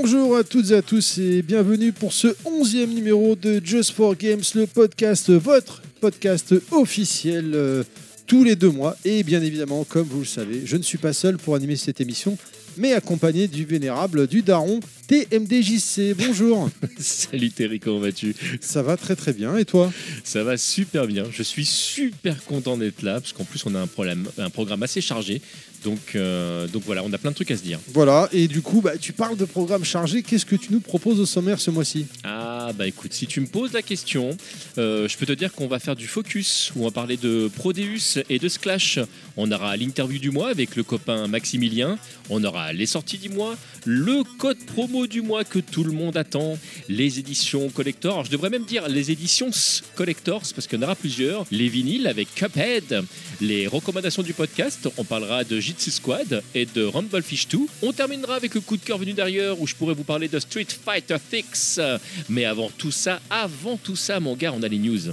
Bonjour à toutes et à tous et bienvenue pour ce onzième numéro de Just for Games, le podcast, votre podcast officiel euh, tous les deux mois. Et bien évidemment, comme vous le savez, je ne suis pas seul pour animer cette émission, mais accompagné du vénérable, du daron TMDJC. Bonjour. Salut Terry, comment vas-tu? Ça va très très bien et toi? Ça va super bien. Je suis super content d'être là parce qu'en plus on a un, problème, un programme assez chargé. Donc, euh, donc voilà, on a plein de trucs à se dire. Voilà, et du coup, bah, tu parles de programme chargé. Qu'est-ce que tu nous proposes au sommaire ce mois-ci? Ah bah écoute, si tu me poses la question, euh, je peux te dire qu'on va faire du focus, où on va parler de Prodeus et de Sklash. On aura l'interview du mois avec le copain Maximilien. On aura les sorties du mois, le code promo du mois que tout le monde attend, les éditions collector. Je devrais même dire les éditions collectors parce qu'il y en aura plusieurs. Les vinyles avec Cuphead, les recommandations du podcast. On parlera de Jitsu Squad et de Rumblefish 2. On terminera avec le coup de cœur venu d'ailleurs où je pourrais vous parler de Street Fighter 6. Mais avant tout ça, avant tout ça, mon gars, on a les news.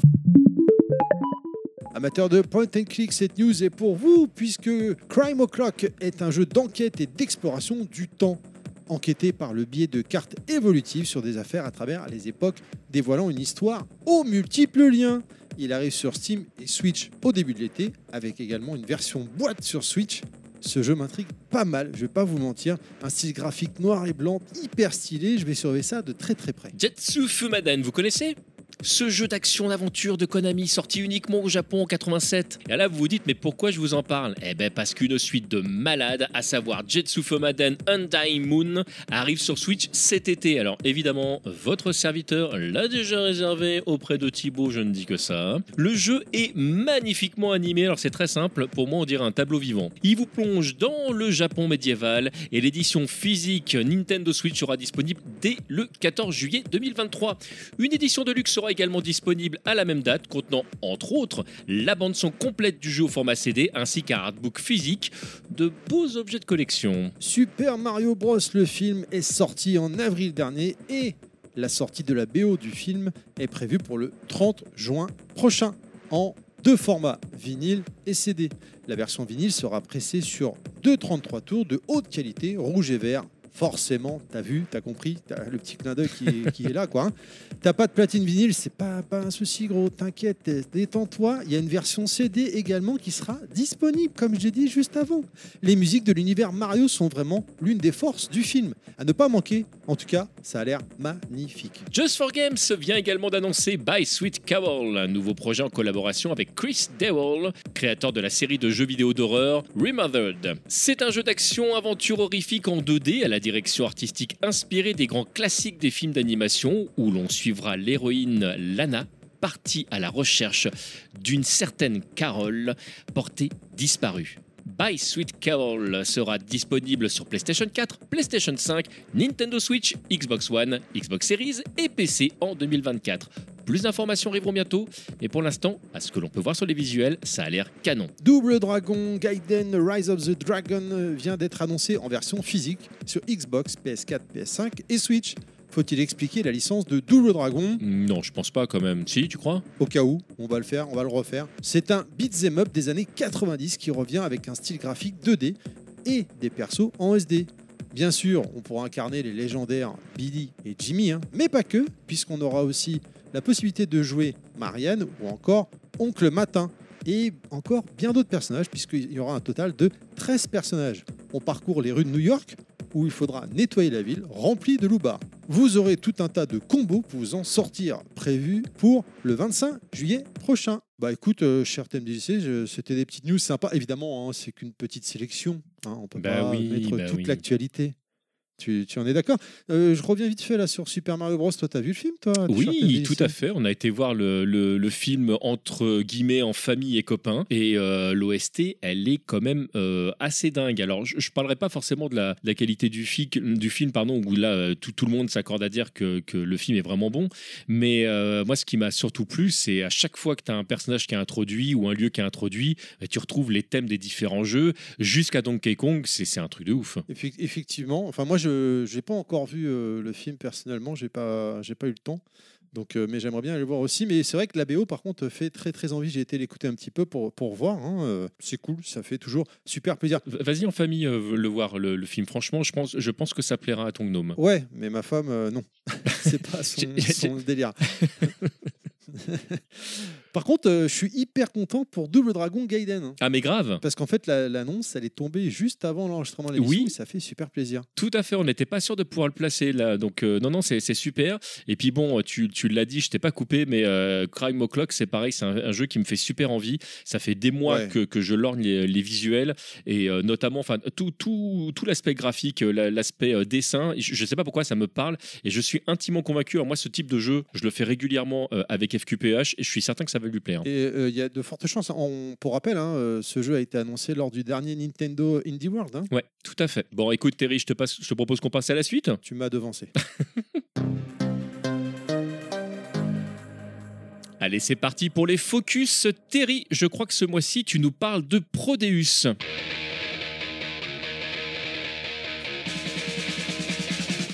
Amateur de point and click, cette news est pour vous puisque Crime O'Clock est un jeu d'enquête et d'exploration du temps. Enquêté par le biais de cartes évolutives sur des affaires à travers les époques, dévoilant une histoire aux multiples liens. Il arrive sur Steam et Switch au début de l'été, avec également une version boîte sur Switch. Ce jeu m'intrigue pas mal, je vais pas vous mentir. Un style graphique noir et blanc hyper stylé, je vais surveiller ça de très très près. Jetsu Fumaden, vous connaissez? Ce jeu d'action d'aventure de Konami sorti uniquement au Japon en 87. Et là vous vous dites mais pourquoi je vous en parle? Eh ben parce qu'une suite de malades, à savoir Jetsu Fumaden Undying Moon, arrive sur Switch cet été. Alors évidemment, votre serviteur l'a déjà réservé auprès de Thibaut, je ne dis que ça. Le jeu est magnifiquement animé, alors c'est très simple, pour moi on dirait un tableau vivant. Il vous plonge dans le Japon médiéval et l'édition physique Nintendo Switch sera disponible dès le 14 juillet 2023. Une édition de luxe sera également disponible à la même date, contenant entre autres la bande-son complète du jeu au format CD ainsi qu'un artbook physique, de beaux objets de collection. Super Mario Bros, le film, est sorti en avril dernier et la sortie de la BO du film est prévue pour le 30 juin prochain en deux formats, vinyle et CD. La version vinyle sera pressée sur deux 33 tours de haute qualité, rouge et vert, forcément, t'as vu, t'as compris, le petit clin d'œil qui, est- qui est là, quoi. hein. T'as pas de platine vinyle, c'est pas, pas un souci, gros, t'inquiète, détends-toi. Il y a une version CD également qui sera disponible, comme j'ai dit juste avant. Les musiques de l'univers Mario sont vraiment l'une des forces du film. À ne pas manquer, en tout cas, ça a l'air magnifique. Just for Games vient également d'annoncer By Sweet Carol, un nouveau projet en collaboration avec Chris Dewell, créateur de la série de jeux vidéo d'horreur Remothered. C'est un jeu d'action aventure horrifique en 2D à la direction artistique inspirée des grands classiques des films d'animation où l'on suivra l'héroïne Lana partie à la recherche d'une certaine Carole portée disparue. By Sweet Carol sera disponible sur PlayStation 4, PlayStation 5, Nintendo Switch, Xbox One, Xbox Series et PC en 2024. Plus d'informations arriveront bientôt, mais pour l'instant, à ce que l'on peut voir sur les visuels, ça a l'air canon. Double Dragon Gaiden Rise of the Dragon vient d'être annoncé en version physique sur Xbox, PS4, PS5 et Switch. Faut-il expliquer la licence de Double Dragon Non, je pense pas quand même. Si, tu crois? Au cas où, on va le faire, on va le refaire. C'est un beat'em up des années 90 qui revient avec un style graphique 2D et des persos en SD. Bien sûr, on pourra incarner les légendaires Billy et Jimmy, hein, mais pas que, puisqu'on aura aussi la possibilité de jouer Marianne ou encore Oncle Matin. Et encore bien d'autres personnages, puisqu'il y aura un total de 13 personnages. On parcourt les rues de New York, où il faudra nettoyer la ville remplie de loupards. Vous aurez tout un tas de combos pour vous en sortir, prévus pour le 25 juillet prochain. Bah écoute, euh, cher TMDJC, c'était des petites news sympas. Évidemment, hein, c'est qu'une petite sélection. hein, on peut Bah pas oui, mettre bah toute oui. l'actualité. Tu, tu en es d'accord? Euh, Je reviens vite fait là sur Super Mario Bros. Toi, t'as vu le film, toi? Oui, tout à fait. On a été voir le, le- le film entre guillemets en famille et copains. Et euh, l'OST, elle est quand même euh, assez dingue. Alors, je, je parlerai pas forcément de la, de la qualité du, du film, pardon, où là, tout, tout le monde s'accorde à dire que, que le film est vraiment bon. Mais moi, ce qui m'a surtout plu, c'est à chaque fois que tu as un personnage qui est introduit ou un lieu qui est introduit, bah, tu retrouves les thèmes des différents jeux jusqu'à Donkey Kong. C'est un truc de ouf. Effe- Effectivement. Enfin, moi, je n'ai pas encore vu euh, le film personnellement. J'ai pas, j'ai pas eu le temps. Donc, euh, mais j'aimerais bien aller le voir aussi. Mais c'est vrai que la BO, par contre, fait très très envie. J'ai été l'écouter un petit peu pour, pour voir. hein. Euh, C'est cool, ça fait toujours super plaisir. Vas-y en famille euh, le voir, le, le film. Franchement, je pense, je pense que ça plaira à ton gnome. Ouais, mais ma femme, euh, non. C'est pas son, son délire. Par contre, euh, je suis hyper content pour Double Dragon Gaiden. hein. Ah mais grave Parce qu'en fait, la- l'annonce, elle est tombée juste avant l'enregistrement de l'émission. Oui. et ça fait super plaisir. Tout à fait, on n'était pas sûr de pouvoir le placer là, donc euh, non, non, c'est c'est super. Et puis bon, tu, tu l'as dit, je t'ai pas coupé, mais euh, Crime O'Clock, c'est pareil, c'est un, un jeu qui me fait super envie. Ça fait des mois Ouais. que, que je lorgne les, les visuels et euh, notamment, enfin, tout, tout, tout l'aspect graphique, euh, la- l'aspect euh, dessin. Je, je sais pas pourquoi ça me parle et je suis intimement convaincu. Alors moi, ce type de jeu, je le fais régulièrement euh, avec FQPH et je suis certain que ça va lui plaire. Et euh, il y a de fortes chances. On, pour rappel, hein, euh, ce jeu a été annoncé lors du dernier Nintendo Indie World. hein. Ouais, tout à fait. Bon, écoute, Terry, je te, passe, je te propose qu'on passe à la suite. Tu m'as devancé. Allez, c'est parti pour les focus. Terry, je crois que ce mois-ci, tu nous parles de Prodeus.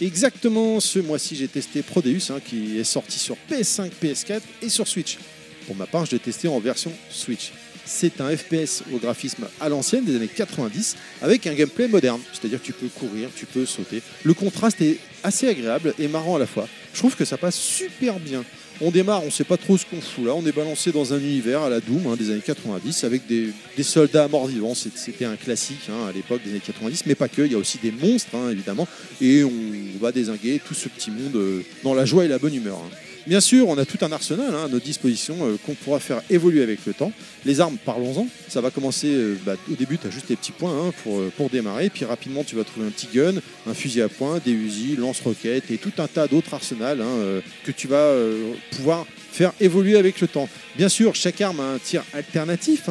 Exactement, ce mois-ci, j'ai testé Prodeus, hein, qui est sorti sur PS5, PS4 et sur Switch. Pour ma part, je l'ai testé en version Switch. C'est un FPS au graphisme à l'ancienne des années 90 avec un gameplay moderne, c'est-à-dire que tu peux courir, tu peux sauter. Le contraste est assez agréable et marrant à la fois. Je trouve que ça passe super bien. On démarre, on sait pas trop ce qu'on fout là. On est balancé dans un univers à la Doom hein, des années 90 avec des, soldats morts-vivants. C'était un classique hein, à l'époque des années 90, mais pas que. Il y a aussi des monstres hein, évidemment. Et on va désinguer tout ce petit monde euh, dans la joie et la bonne humeur. Bien sûr, on a tout un arsenal hein, à notre disposition euh, qu'on pourra faire évoluer avec le temps. Les armes, parlons-en. Ça va commencer euh, bah, au début, tu as juste les petits points hein, pour, euh, pour démarrer. Puis rapidement, tu vas trouver un petit gun, un fusil à point, des Uzi, lance-roquettes et tout un tas d'autres arsenals hein, que tu vas pouvoir faire évoluer avec le temps. Bien sûr, chaque arme a un tir alternatif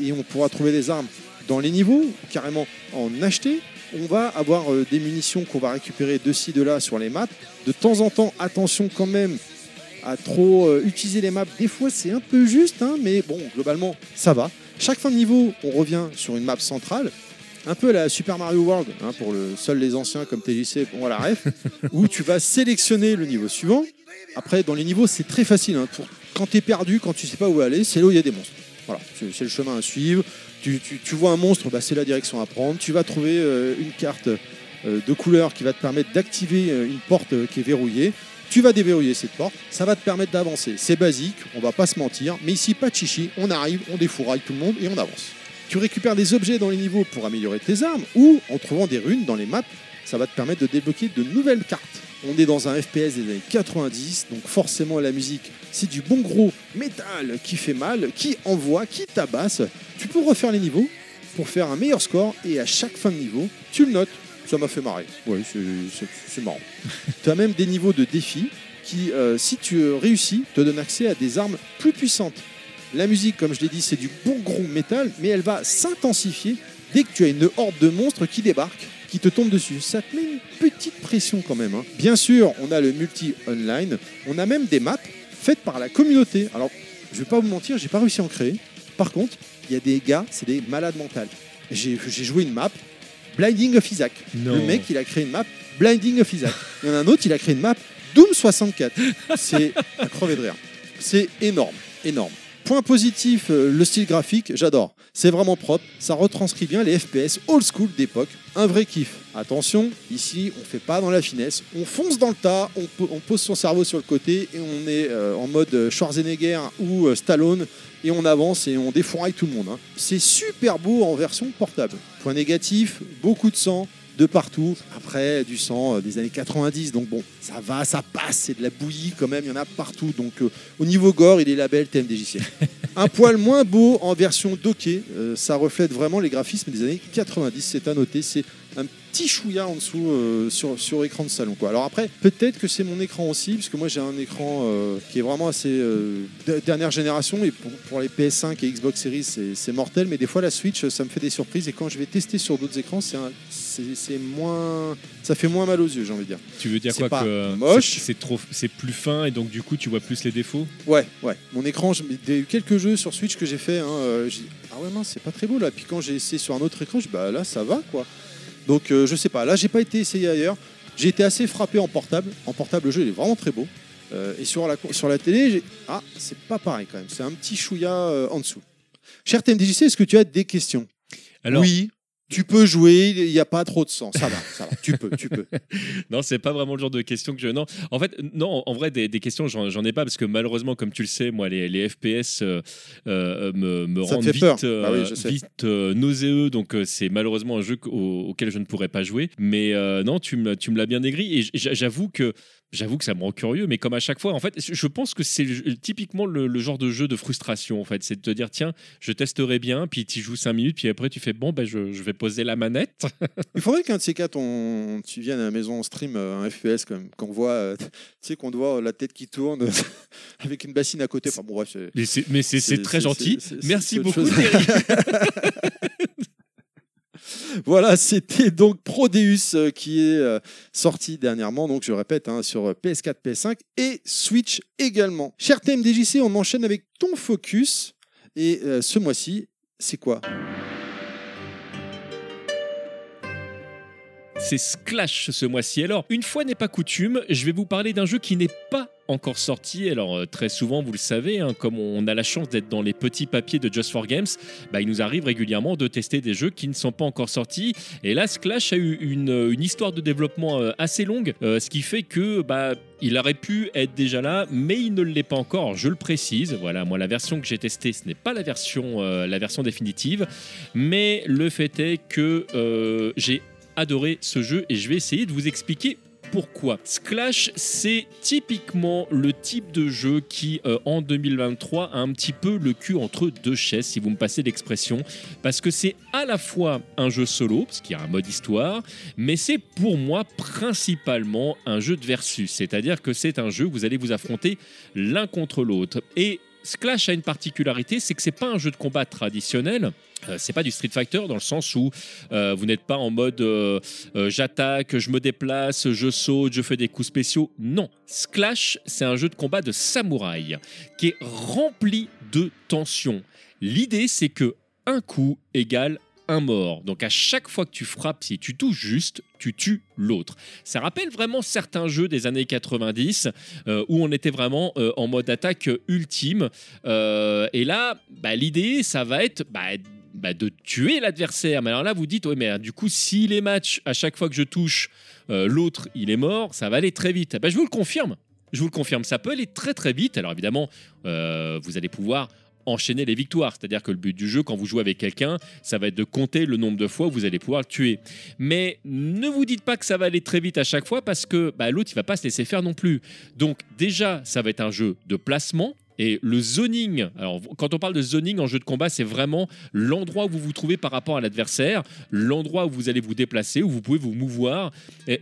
et on pourra trouver des armes dans les niveaux, carrément en acheter. On va avoir euh, des munitions qu'on va récupérer de ci, de là sur les maps. De temps en temps, attention quand même à trop euh, utiliser les maps. Des fois, c'est un peu juste, hein, mais bon, globalement, ça va. Chaque fin de niveau, on revient sur une map centrale, un peu à la Super Mario World, hein, pour le seul les anciens comme TJC, bon, à la ref, où tu vas sélectionner le niveau suivant. Après, dans les niveaux, c'est très facile. hein, pour, quand tu es perdu, quand tu sais pas où aller, c'est là où il y a des monstres. Voilà, c'est le chemin à suivre. Tu, vois un monstre, bah, c'est la direction à prendre. Tu vas trouver euh, une carte euh, de couleur qui va te permettre d'activer euh, une porte qui est verrouillée. Tu vas déverrouiller cette porte, ça va te permettre d'avancer. C'est basique, on va pas se mentir, mais ici pas de chichi, on arrive, on défouraille tout le monde et on avance. Tu récupères des objets dans les niveaux pour améliorer tes armes ou en trouvant des runes dans les maps, ça va te permettre de débloquer de nouvelles cartes. On est dans un FPS des années 90, donc forcément la musique, c'est du bon gros métal qui fait mal, qui envoie, qui tabasse. Tu peux refaire les niveaux pour faire un meilleur score et à chaque fin de niveau, tu le notes. Ça m'a fait marrer. Oui, c'est- marrant. tu as même des niveaux de défi qui, euh, si tu euh, réussis, te donnent accès à des armes plus puissantes. La musique, comme je l'ai dit, c'est du bon gros métal, mais elle va s'intensifier dès que tu as une horde de monstres qui débarquent, qui te tombent dessus. Ça te met une petite pression quand même. hein. Bien sûr, on a le multi-online, on a même des maps faites par la communauté. Alors, je vais pas vous mentir, j'ai pas réussi à en créer. Par contre, il y a des gars, c'est des malades mentales. J'ai j'ai joué une map, Blinding of Isaac. Non. Le mec, il a créé une map, Blinding of Isaac. Il y en a un autre, il a créé une map, Doom 64. C'est à crever de rire. C'est énorme, énorme. Point positif, euh, le style graphique, j'adore. C'est vraiment propre, ça retranscrit bien les FPS old school d'époque. Un vrai kiff. Attention, ici, on fait pas dans la finesse. On fonce dans le tas, on, po- on pose son cerveau sur le côté et on est euh, en mode Schwarzenegger ou euh, Stallone et on avance et on défouraille tout le monde. hein. C'est super beau en version portable. Point négatif, beaucoup de sang de partout. Après, du sang euh, des années 90, donc bon, ça va, ça passe, c'est de la bouillie quand même, il y en a partout. Donc euh, au niveau gore, il est label TMDJC. Un poil moins beau en version docké, euh, ça reflète vraiment les graphismes des années 90, c'est à noter, c'est un petit chouïa en dessous euh, sur, sur écran de salon. Quoi. Alors après, peut-être que c'est mon écran aussi, puisque moi j'ai un écran euh, qui est vraiment assez euh, de- dernière génération, et pour, pour les PS5 et Xbox Series c'est mortel, mais des fois la Switch ça me fait des surprises, et quand je vais tester sur d'autres écrans, c'est moins... ça fait moins mal aux yeux, j'ai envie de dire. Tu veux dire quoi pas que moche. c'est- trop, c'est plus fin et donc du coup tu vois plus les défauts? Ouais, ouais. Mon écran, je- il y a eu quelques jeux sur Switch que j'ai fait. Hein, j'ai ah ouais, mince, c'est pas très beau là. Puis quand j'ai essayé sur un autre écran, je bah là, ça va quoi. Donc euh, je sais pas. Là, j'ai pas été essayé ailleurs. J'ai été assez frappé en portable. En portable, le jeu il est vraiment très beau. Euh, et sur la, sur la télé, j'ai- ah, c'est pas pareil quand même. C'est un petit chouïa euh, en dessous. Cher TMDJC, est-ce que tu as des questions? Alors, Oui, tu peux jouer, il n'y a pas trop de sang. Ça va, ça va. Tu peux, tu peux. Non, c'est pas vraiment le genre de questions que je. Non, en fait, non, en vrai, des, des questions, j'en ai pas parce que malheureusement, comme tu le sais, moi, les, les FPS euh, euh, me, rendent vite, euh, Bah oui, vite euh, nauséeux. Donc, c'est malheureusement un jeu qu- au- auquel je ne pourrais pas jouer. Mais non, tu me, tu me l'as bien aigri et j'avoue que. J'avoue que ça me rend curieux, mais comme à chaque fois, en fait, je pense que c'est typiquement le, le genre de jeu de frustration, en fait. C'est de te dire, tiens, je testerai bien, puis tu joues 5 minutes, puis après tu fais, bon, ben, je, je vais poser la manette. Il faudrait qu'un de ces quatre, on, tu viennes à la maison, on stream euh, un FPS qu'on voit, euh, tu sais, qu'on doit la tête qui tourne avec une bassine à côté. Enfin bon, bref, Mais c'est très gentil. Merci beaucoup. Thierry. Voilà, c'était donc Prodeus euh, qui est euh, sorti dernièrement, donc je répète, hein, sur PS4, PS5 et Switch également. Cher TMDJC, on enchaîne avec ton focus. Et euh, ce mois-ci, c'est quoi? C'est Sklash ce mois-ci. Alors, une fois n'est pas coutume, je vais vous parler d'un jeu qui n'est pas encore sorti. Alors, euh, très souvent, vous le savez, hein, comme on a la chance d'être dans les petits papiers de Just for Games, bah, il nous arrive régulièrement de tester des jeux qui ne sont pas encore sortis. Et là, Sklash a eu une, euh, une histoire de développement euh, assez longue, ce qui fait que bah, il aurait pu être déjà là, mais il ne l'est pas encore. Je le précise. Voilà, moi, la version que j'ai testée, ce n'est pas la version, la version définitive, mais le fait est que j'ai adoré ce jeu et je vais essayer de vous expliquer pourquoi. Sklash, c'est typiquement le type de jeu qui, euh, en 2023, a un petit peu le cul entre deux chaises, si vous me passez l'expression, parce que c'est à la fois un jeu solo, parce qu'il y a un mode histoire, mais c'est pour moi principalement un jeu de versus, c'est-à-dire que c'est un jeu où vous allez vous affronter l'un contre l'autre. Et Sklash a une particularité, c'est que c'est pas un jeu de combat traditionnel. Euh, c'est pas du Street Fighter dans le sens où euh, vous n'êtes pas en mode euh, j'attaque, je me déplace, je saute, je fais des coups spéciaux. Non, Sklash, c'est un jeu de combat de samouraï qui est rempli de tension. L'idée, c'est que un coup égale un mort. Donc à chaque fois que tu frappes, si tu touches juste, tu tues l'autre. Ça rappelle vraiment certains jeux des années 90 euh, où on était vraiment euh, en mode attaque ultime. Euh, et là, bah, l'idée, ça va être bah, bah, de tuer l'adversaire. Mais alors là, vous dites, oui, mais du coup, si les matchs, à chaque fois que je touche, l'autre, il est mort, ça va aller très vite. Bah, je vous le confirme. Je vous le confirme, ça peut aller très très vite. Alors évidemment, vous allez pouvoir enchaîner les victoires. C'est-à-dire que le but du jeu, quand vous jouez avec quelqu'un, ça va être de compter le nombre de fois où vous allez pouvoir le tuer. Mais ne vous dites pas que ça va aller très vite à chaque fois parce que bah, l'autre, il va pas se laisser faire non plus. Donc déjà, ça va être un jeu de placement. Et le zoning, alors quand on parle de zoning en jeu de combat, c'est vraiment l'endroit où vous vous trouvez par rapport à l'adversaire, l'endroit où vous allez vous déplacer, où vous pouvez vous mouvoir.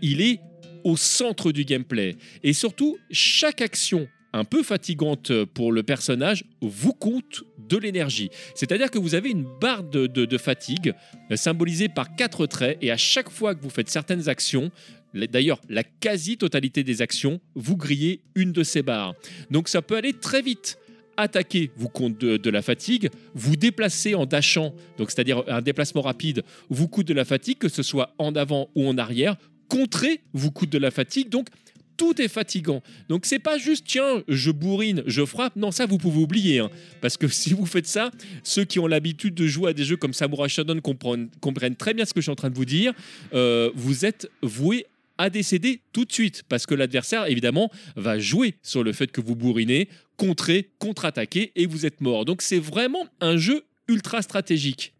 Il est au centre du gameplay. Et surtout, chaque action un peu fatigante pour le personnage vous coûte de l'énergie. C'est-à-dire que vous avez une barre de, fatigue euh, symbolisée par quatre traits et à chaque fois que vous faites certaines actions, d'ailleurs la quasi-totalité des actions, vous grillez une de ces barres. Donc ça peut aller très vite. Attaquer vous compte de, de la fatigue, vous déplacer en dashant, donc c'est-à-dire un déplacement rapide, vous coûte de la fatigue, que ce soit en avant ou en arrière. Contrer vous coûte de la fatigue, donc tout est fatigant. Donc c'est pas juste tiens, je bourrine, je frappe. Non, ça vous pouvez oublier. hein. Parce que si vous faites ça, ceux qui ont l'habitude de jouer à des jeux comme Samurai Shodown comprennent, très bien ce que je suis en train de vous dire. Euh, vous êtes voué à décéder tout de suite. Parce que l'adversaire, évidemment, va jouer sur le fait que vous bourrinez, contrer, contre-attaquer et vous êtes mort. Donc c'est vraiment un jeu ultra stratégique.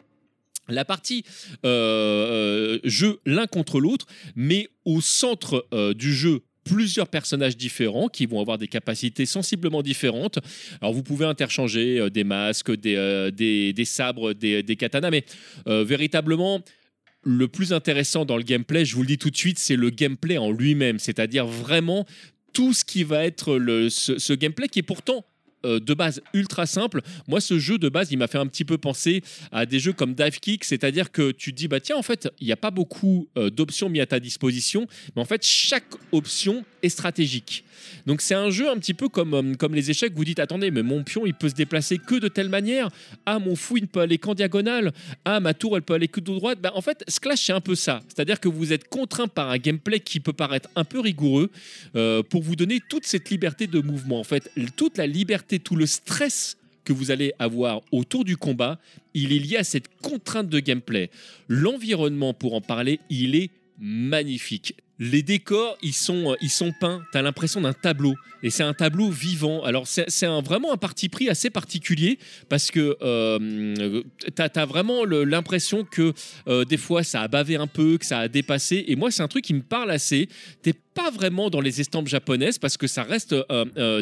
La partie euh, euh, jeu l'un contre l'autre, mais au centre du jeu plusieurs personnages différents qui vont avoir des capacités sensiblement différentes. Alors vous pouvez interchanger euh, des masques, des, euh, des, des sabres, des, des katanas, mais euh, véritablement le plus intéressant dans le gameplay, je vous le dis tout de suite, c'est le gameplay en lui-même, c'est-à-dire vraiment tout ce qui va être le, ce, ce gameplay qui est pourtant euh, de base ultra simple. Moi, ce jeu de base, il m'a fait un petit peu penser à des jeux comme Dive Kick, c'est-à-dire que tu te dis, bah tiens, en fait, il n'y a pas beaucoup euh, d'options mises à ta disposition, mais en fait, chaque option est stratégique. Donc c'est un jeu un petit peu comme, euh, comme les échecs, vous dites, attendez, mais mon pion, il peut se déplacer que de telle manière. Ah, mon fou, il peut aller qu'en diagonale. Ah, ma tour, elle peut aller que de droite. Bah, en fait, Clash, c'est un peu ça. C'est-à-dire que vous êtes contraint par un gameplay qui peut paraître un peu rigoureux euh, pour vous donner toute cette liberté de mouvement. En fait, toute la liberté, tout le stress que vous allez avoir autour du combat, il est lié à cette contrainte de gameplay. L'environnement, pour en parler, il est magnifique. Les décors, ils sont, euh, ils sont peints. Tu as l'impression d'un tableau. Et c'est un tableau vivant. Alors, c'est vraiment un parti pris assez particulier parce que euh, tu as, vraiment l'impression que euh, des fois, ça a bavé un peu, que ça a dépassé. Et moi, c'est un truc qui me parle assez. Pas vraiment dans les estampes japonaises parce que ça reste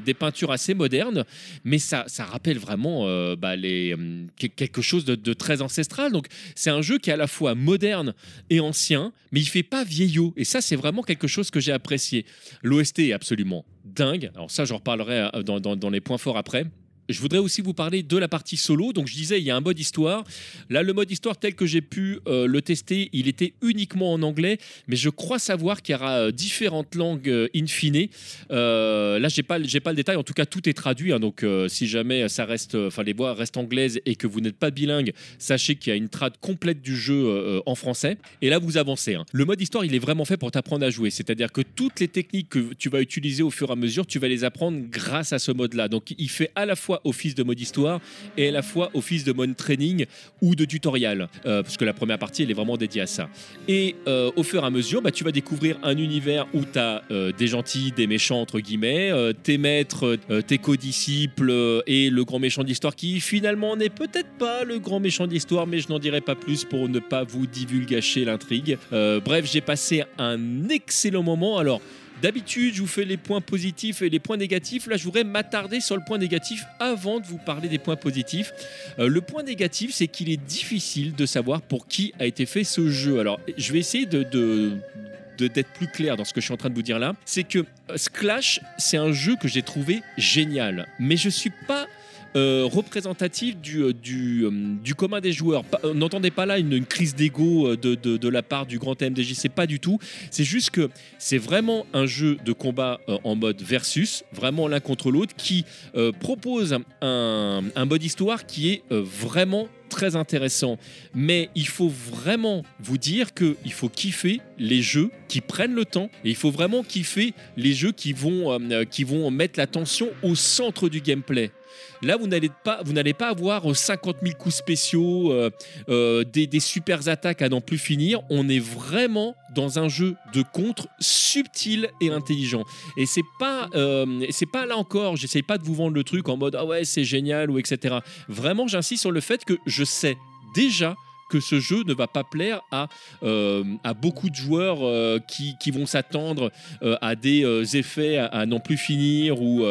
des peintures assez modernes, mais ça, ça rappelle vraiment bah, les, quelque chose de, très ancestral. Donc, c'est un jeu qui est à la fois moderne et ancien, mais il fait pas vieillot. Et ça, c'est vraiment quelque chose que j'ai apprécié. L'OST est absolument dingue. Alors ça, j'en reparlerai euh, dans les points forts après. Je voudrais aussi vous parler de la partie solo. Donc je disais, il y a un mode histoire. Là, le mode histoire tel que j'ai pu euh, le tester, il était uniquement en anglais, mais je crois savoir qu'il y aura euh, différentes langues euh, in fine. là, j'ai pas, pas le détail. En tout cas, tout est traduit. Hein. donc, si jamais ça reste, enfin les voix restent anglaises et que vous n'êtes pas bilingue, sachez qu'il y a une trad complète du jeu en français. Et là, vous avancez. Hein. Le mode histoire, il est vraiment fait pour t'apprendre à jouer. C'est-à-dire que toutes les techniques que tu vas utiliser au fur et à mesure, tu vas les apprendre grâce à ce mode-là. Donc, il fait à la fois office de mode histoire et à la fois office de mode training ou de tutoriel, euh, parce que la première partie, elle est vraiment dédiée à ça. Et euh, au fur et à mesure, bah, tu vas découvrir un univers où tu as euh, des gentils, des méchants, entre guillemets, tes maîtres, tes codisciples et le grand méchant d'histoire qui finalement n'est peut-être pas le grand méchant d'histoire, mais je n'en dirai pas plus pour ne pas vous divulgacher l'intrigue. bref, j'ai passé un excellent moment. Alors, D'habitude, je vous fais les points positifs et les points négatifs. Là, je voudrais m'attarder sur le point négatif avant de vous parler des points positifs. Euh, le point négatif, c'est qu'il est difficile de savoir pour qui a été fait ce jeu. Alors, je vais essayer de, d'être plus clair dans ce que je suis en train de vous dire là, c'est que euh, Splash, c'est un jeu que j'ai trouvé génial, mais je suis pas euh, représentatif du, euh, euh, du, commun des joueurs. N'entendez pas là une, crise d'ego de, la part du grand TMDJ, c'est pas du tout. C'est juste que c'est vraiment un jeu de combat en mode versus, vraiment l'un contre l'autre, qui propose un, un mode histoire qui est vraiment très intéressant. Mais il faut vraiment vous dire qu'il faut kiffer les jeux qui prennent le temps et il faut vraiment kiffer les jeux qui vont, qui vont mettre l'attention au centre du gameplay. Là, vous n'allez pas, vous n'allez pas avoir 50 000 coups spéciaux, euh, euh, des, des super attaques à n'en plus finir. On est vraiment dans un jeu de contre subtil et intelligent. Et c'est pas, euh, c'est pas là encore. J'essaye pas de vous vendre le truc en mode ah ouais c'est génial ou etc. Vraiment, j'insiste sur le fait que je sais déjà que ce jeu ne va pas plaire à, euh, beaucoup de joueurs euh, qui, qui, vont s'attendre euh, à des effets à, n'en plus finir ou,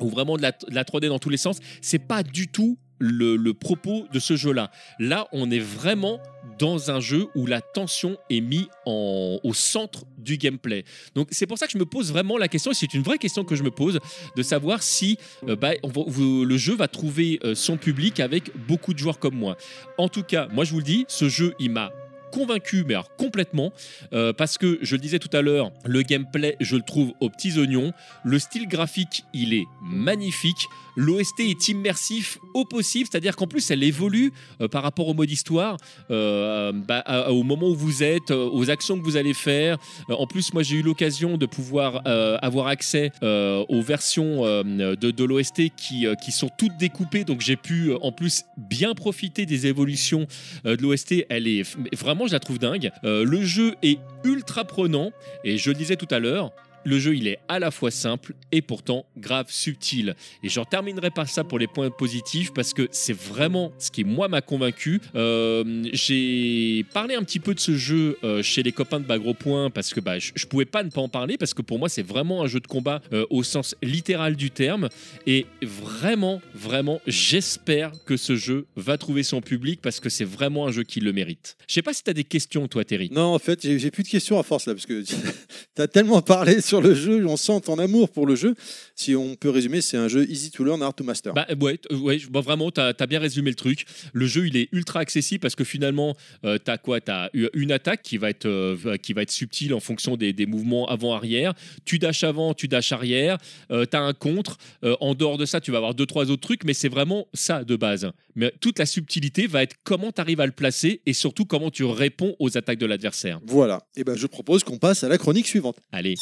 vraiment de la, de la 3D dans tous les sens. C'est pas du tout le, propos de ce jeu-là. Là, on est vraiment dans un jeu où la tension est mise au centre du gameplay. Donc c'est pour ça que je me pose vraiment la question, et c'est une vraie question que je me pose, de savoir si euh, bah, le jeu va trouver euh, son public avec beaucoup de joueurs comme moi. En tout cas, moi je vous le dis, ce jeu, il m'a convaincu, mais complètement, euh, parce que je le disais tout à l'heure, le gameplay, je le trouve aux petits oignons, le style graphique, il est magnifique, l'OST est immersif au possible, c'est-à-dire qu'en plus elle évolue euh, par rapport au mode histoire, euh, bah, au moment où vous êtes, aux actions que vous allez faire. en plus, moi j'ai eu l'occasion de pouvoir avoir accès aux versions de, de l'OST qui, qui sont toutes découpées, donc j'ai pu en plus bien profiter des évolutions de l'OST. Elle est vraiment je la trouve dingue. Euh, le jeu est ultra prenant et je le disais tout à l'heure, le jeu, il est à la fois simple et pourtant grave subtil. Et j'en terminerai par ça pour les points positifs parce que c'est vraiment ce qui, moi, m'a convaincu. Euh, j'ai parlé un petit peu de ce jeu euh, chez les copains de Bagro Point parce que bah, je, ne pouvais pas ne pas en parler parce que pour moi, c'est vraiment un jeu de combat euh, au sens littéral du terme. Et vraiment, vraiment, j'espère que ce jeu va trouver son public parce que c'est vraiment un jeu qui le mérite. Je sais pas si tu as des questions, toi, Terry. Non, en fait, j'ai plus de questions à force là parce que tu as tellement parlé sur sur le jeu, on sent ton amour pour le jeu. Si on peut résumer, c'est un jeu easy to learn, hard to master. Bah ouais, t- ouais bah, vraiment, tu as, bien résumé le truc. Le jeu, il est ultra accessible parce que finalement, tu as quoi? Tu as une attaque qui va être, euh, qui va être subtile en fonction des, des mouvements avant-arrière. Tu dashes avant, tu dashes arrière. tu as un contre. Euh, en dehors de ça, tu vas avoir deux, trois autres trucs, mais c'est vraiment ça de base. Mais toute la subtilité va être comment tu arrives à le placer et surtout comment tu réponds aux attaques de l'adversaire. Voilà. Et ben, je propose qu'on passe à la chronique suivante. Allez.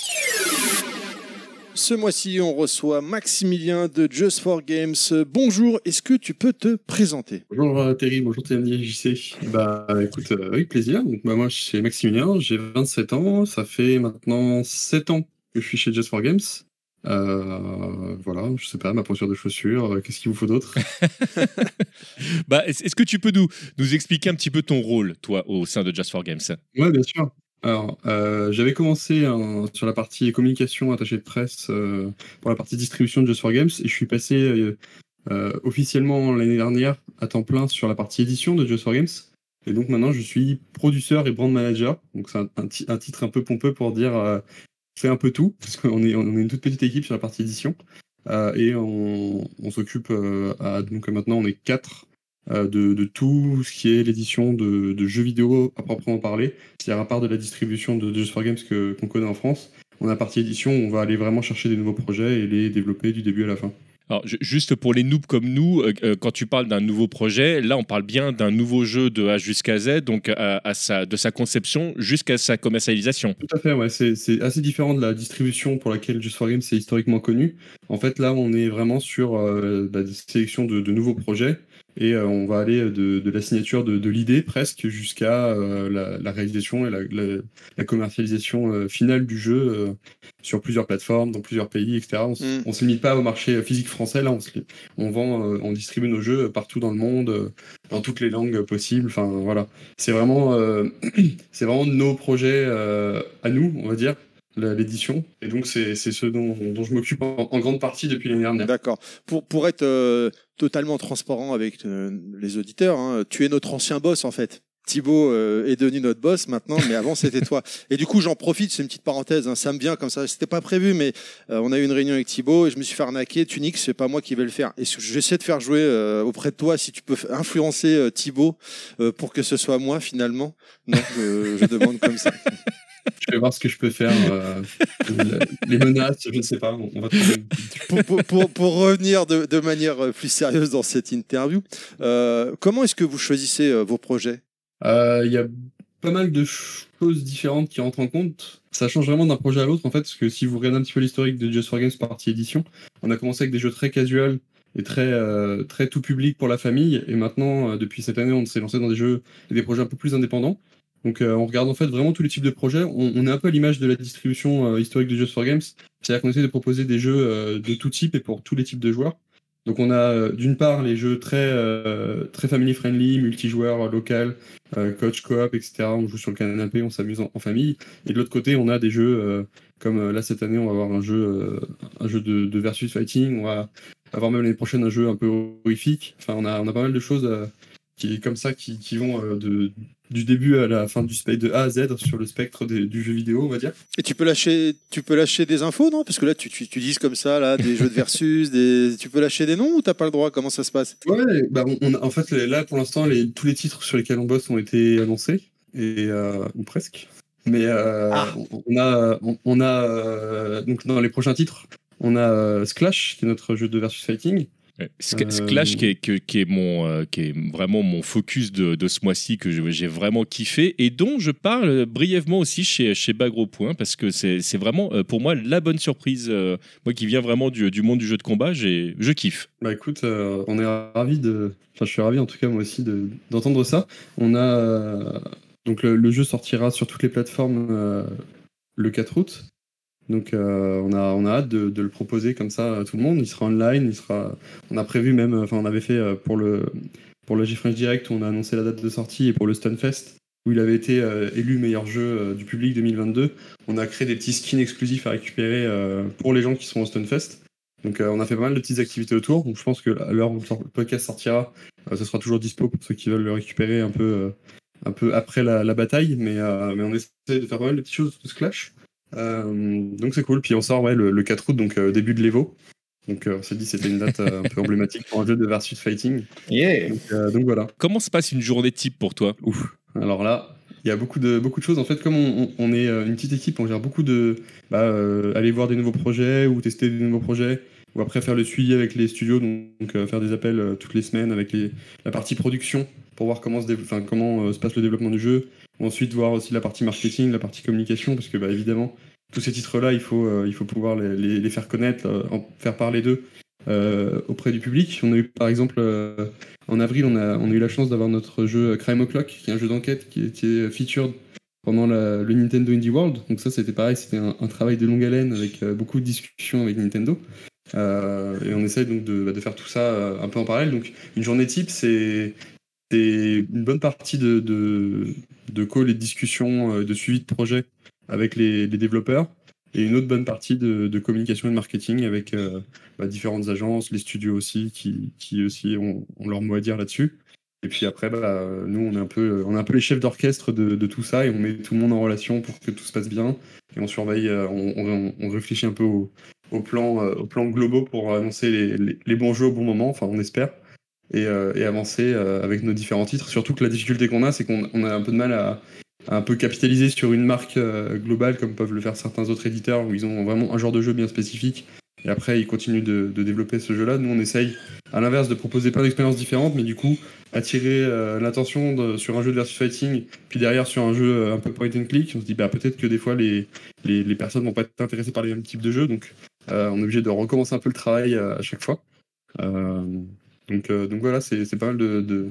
Ce mois-ci, on reçoit Maximilien de Just for Games. Bonjour, est-ce que tu peux te présenter? Bonjour euh, Terry, bonjour TMD JC. Bah écoute, euh, avec plaisir. Donc, bah, moi, je suis Maximilien, j'ai 27 ans. Ça fait maintenant 7 ans que je suis chez Just for Games. Euh, voilà, je sais pas, ma posture de chaussures, euh, qu'est-ce qu'il vous faut d'autre? Bah, est- Est-ce que tu peux nous, nous expliquer un petit peu ton rôle, toi, au sein de Just for Games? Ouais, bien sûr. Alors, euh, j'avais commencé sur la partie communication attachée de presse euh, pour la partie distribution de Just for Games et je suis passé euh, officiellement l'année dernière à temps plein sur la partie édition de Just for Games. Et donc maintenant, je suis producteur et brand manager. Donc c'est un, un ti- un titre un peu pompeux pour dire je fais un peu tout parce qu'on est, on est une toute petite équipe sur la partie édition et on, on s'occupe à donc maintenant on est quatre de, de tout ce qui est l'édition de, de jeux vidéo à proprement parler. C'est-à-dire à part de la distribution de Just for Games que- qu'on connaît en France, on a partie édition on va aller vraiment chercher des nouveaux projets et les développer du début à la fin. Alors, ju- juste pour les noobs comme nous, euh, euh, quand tu parles d'un nouveau projet, là, on parle bien d'un nouveau jeu de A jusqu'à Z, donc à, à sa, de sa conception jusqu'à sa commercialisation. Tout à fait, ouais. C'est c'est assez différent de la distribution pour laquelle Just for Games est historiquement connu. En fait, là, on est vraiment sur euh, la sélection de, de nouveaux projets et euh, on va aller de, de la signature de, de l'idée presque jusqu'à euh, la, la réalisation et la, la- la commercialisation euh, finale du jeu sur plusieurs plateformes, dans plusieurs pays, etc. On, Mm. on se limite pas au marché physique français, là, on, se li- on vend, on distribue nos jeux partout dans le monde, dans toutes les langues possibles. Enfin, voilà. C'est vraiment, euh, c'est vraiment nos projets euh, à nous, on va dire, l'édition. Et donc, c'est c'est ce dont, dont je m'occupe en, en grande partie depuis l'année dernière. D'accord. Pour, pour être euh, totalement transparent avec euh, les auditeurs, hein, tu es notre ancien boss en fait. Thibaut euh, est devenu notre boss maintenant, mais avant c'était toi. Et du coup, j'en profite, c'est une petite parenthèse, hein, ça me vient comme ça. C'était pas prévu, mais euh, on a eu une réunion avec Thibaut et je me suis fait arnaquer. Tunique, c'est pas moi qui vais le faire. Et j'essaie de faire jouer euh, auprès de toi si tu peux influencer Thibaut pour que ce soit moi finalement. Non, je, je demande comme ça. Je vais voir ce que je peux faire. euh, les menaces, je ne sais pas. On, va trouver. pour, pour, pour- pour revenir de, de manière euh, plus sérieuse dans cette interview, euh, comment est-ce que vous choisissez vos projets? Il y a pas mal de choses différentes qui rentrent en compte. Ça change vraiment d'un projet à l'autre, en fait, parce que si vous regardez un petit peu l'historique de Just for Games partie édition, on a commencé avec des jeux très casual et très, euh, très tout public pour la famille, et maintenant, euh, depuis cette année, on s'est lancé dans des jeux et des projets un peu plus indépendants. Donc, euh, on regarde en fait vraiment tous les types de projets. On, on est un peu à l'image de la distribution euh, historique de Just for Games, c'est-à-dire qu'on essaie de proposer des jeux euh, de tout type et pour tous les types de joueurs. Donc, on a euh, d'une part les jeux très, euh, très family friendly, multijoueurs, local, euh, coach coop, etc. On joue sur le canapé, on s'amuse en, famille. Et de l'autre côté, on a des jeux comme là cette année, on va avoir un jeu, un jeu de, de versus fighting. On va avoir même l'année prochaine un jeu un peu horrifique. Enfin, on a, on a pas mal de choses qui comme ça qui, qui vont euh, de, du début à la fin du spectre de A à Z sur le spectre des- du jeu vidéo, on va dire. Et tu peux lâcher, tu peux lâcher des infos, non? Parce que là, tu, tu, tu dises comme ça, là, des jeux de versus, des... tu peux lâcher des noms ou t'as pas le droit? Comment ça se passe? Ouais, bah on, on a- en fait là pour l'instant les, tous les titres sur lesquels on bosse ont été annoncés et euh, ou presque. Mais euh, Ah. on, a on, on a donc dans les prochains titres on a Sklash qui est notre jeu de versus fighting. Ouais. Sk- Euh, Sklash, qui est, que- qui, est mon, euh, qui est vraiment mon focus de, de ce mois-ci, que j'ai vraiment kiffé, et dont je parle brièvement aussi chez, chez Bagro Point, parce que c'est vraiment euh, pour moi la bonne surprise. euh, moi qui viens vraiment du, du monde du jeu de combat, je kiffe. Bah écoute, euh, on est ravi de, enfin je suis ravi en tout cas moi aussi de- d'entendre ça. On a euh, donc le, le jeu sortira sur toutes les plateformes euh, le 4 août. Donc euh, on a on a hâte de, le proposer comme ça à tout le monde. Il sera online, il sera. On a prévu même, enfin on avait fait euh, pour le pour le Direct où on a annoncé la date de sortie et pour le Stunfest où il avait été euh, élu meilleur jeu du public 2022. On a créé des petits skins exclusifs à récupérer pour les gens qui sont au Stunfest. Donc on a fait pas mal de petites activités autour. Donc je pense que l'heure où le podcast sortira, ce sera toujours dispo pour ceux qui veulent le récupérer un peu, un peu après la, bataille. Mais, mais on essaie de faire pas mal de petites choses de Sklash. Euh, donc c'est cool. Puis on sort ouais, le, le 4 août, donc euh, début de l'Evo. Donc euh, on s'est dit c'était une date euh, un peu emblématique pour un jeu de versus fighting. Yeah. Donc, euh, donc voilà. Comment se passe une journée type pour toi? Ouf. Alors là, il y a beaucoup de, beaucoup de choses. En fait, comme on, est euh, une petite équipe, on gère beaucoup de. Bah, euh, aller voir des nouveaux projets ou tester des nouveaux projets. Ou après faire le suivi avec les studios, donc, donc, euh, faire des appels euh, toutes les semaines avec les, la partie production pour voir comment euh, se passe le développement du jeu. Ensuite, voir aussi la partie marketing, la partie communication, parce que bah, évidemment, tous ces titres-là, il faut, euh, il faut pouvoir les, les- faire connaître, euh, en faire parler d'eux euh, auprès du public. On a eu par exemple en avril, on a, on a eu la chance d'avoir notre jeu Crime O'Clock, qui est un jeu d'enquête qui était featured pendant le Nintendo Indie World. Donc ça, c'était pareil, c'était un, un travail de longue haleine avec beaucoup de discussions avec Nintendo. Et on essaye donc de, bah, de faire tout ça un peu en parallèle. Donc une journée type, c'est une bonne partie de, de, de et de discussion, euh, de suivi de projet avec les, développeurs, et une autre bonne partie de, communication et de marketing avec euh, bah, différentes agences, les studios aussi, qui, aussi ont, leur mot à dire là-dessus. Et puis après, bah, nous, on est un peu, on est un peu les chefs d'orchestre de, tout ça, et on met tout le monde en relation pour que tout se passe bien, et on surveille, euh, on, réfléchit un peu au, au plan, euh, au plan globaux pour annoncer les bons jeux au bon moment, enfin on espère et, euh, et avancer euh, avec nos différents titres. Surtout que la difficulté qu'on a, c'est qu'on on a un peu de mal à, un peu capitaliser sur une marque euh, globale, comme peuvent le faire certains autres éditeurs, où ils ont vraiment un genre de jeu bien spécifique. Et après, ils continuent de, développer ce jeu-là. Nous, on essaye, à l'inverse, de proposer plein d'expériences différentes, mais du coup, attirer l'attention sur un jeu de versus fighting, puis derrière sur un jeu un peu point and click. On se dit, bah, peut-être que des fois, les, les, les personnes vont pas être intéressées par les mêmes types de jeux, donc on est obligé de recommencer un peu le travail à chaque fois. Donc, euh, donc voilà, c'est pas mal de, de,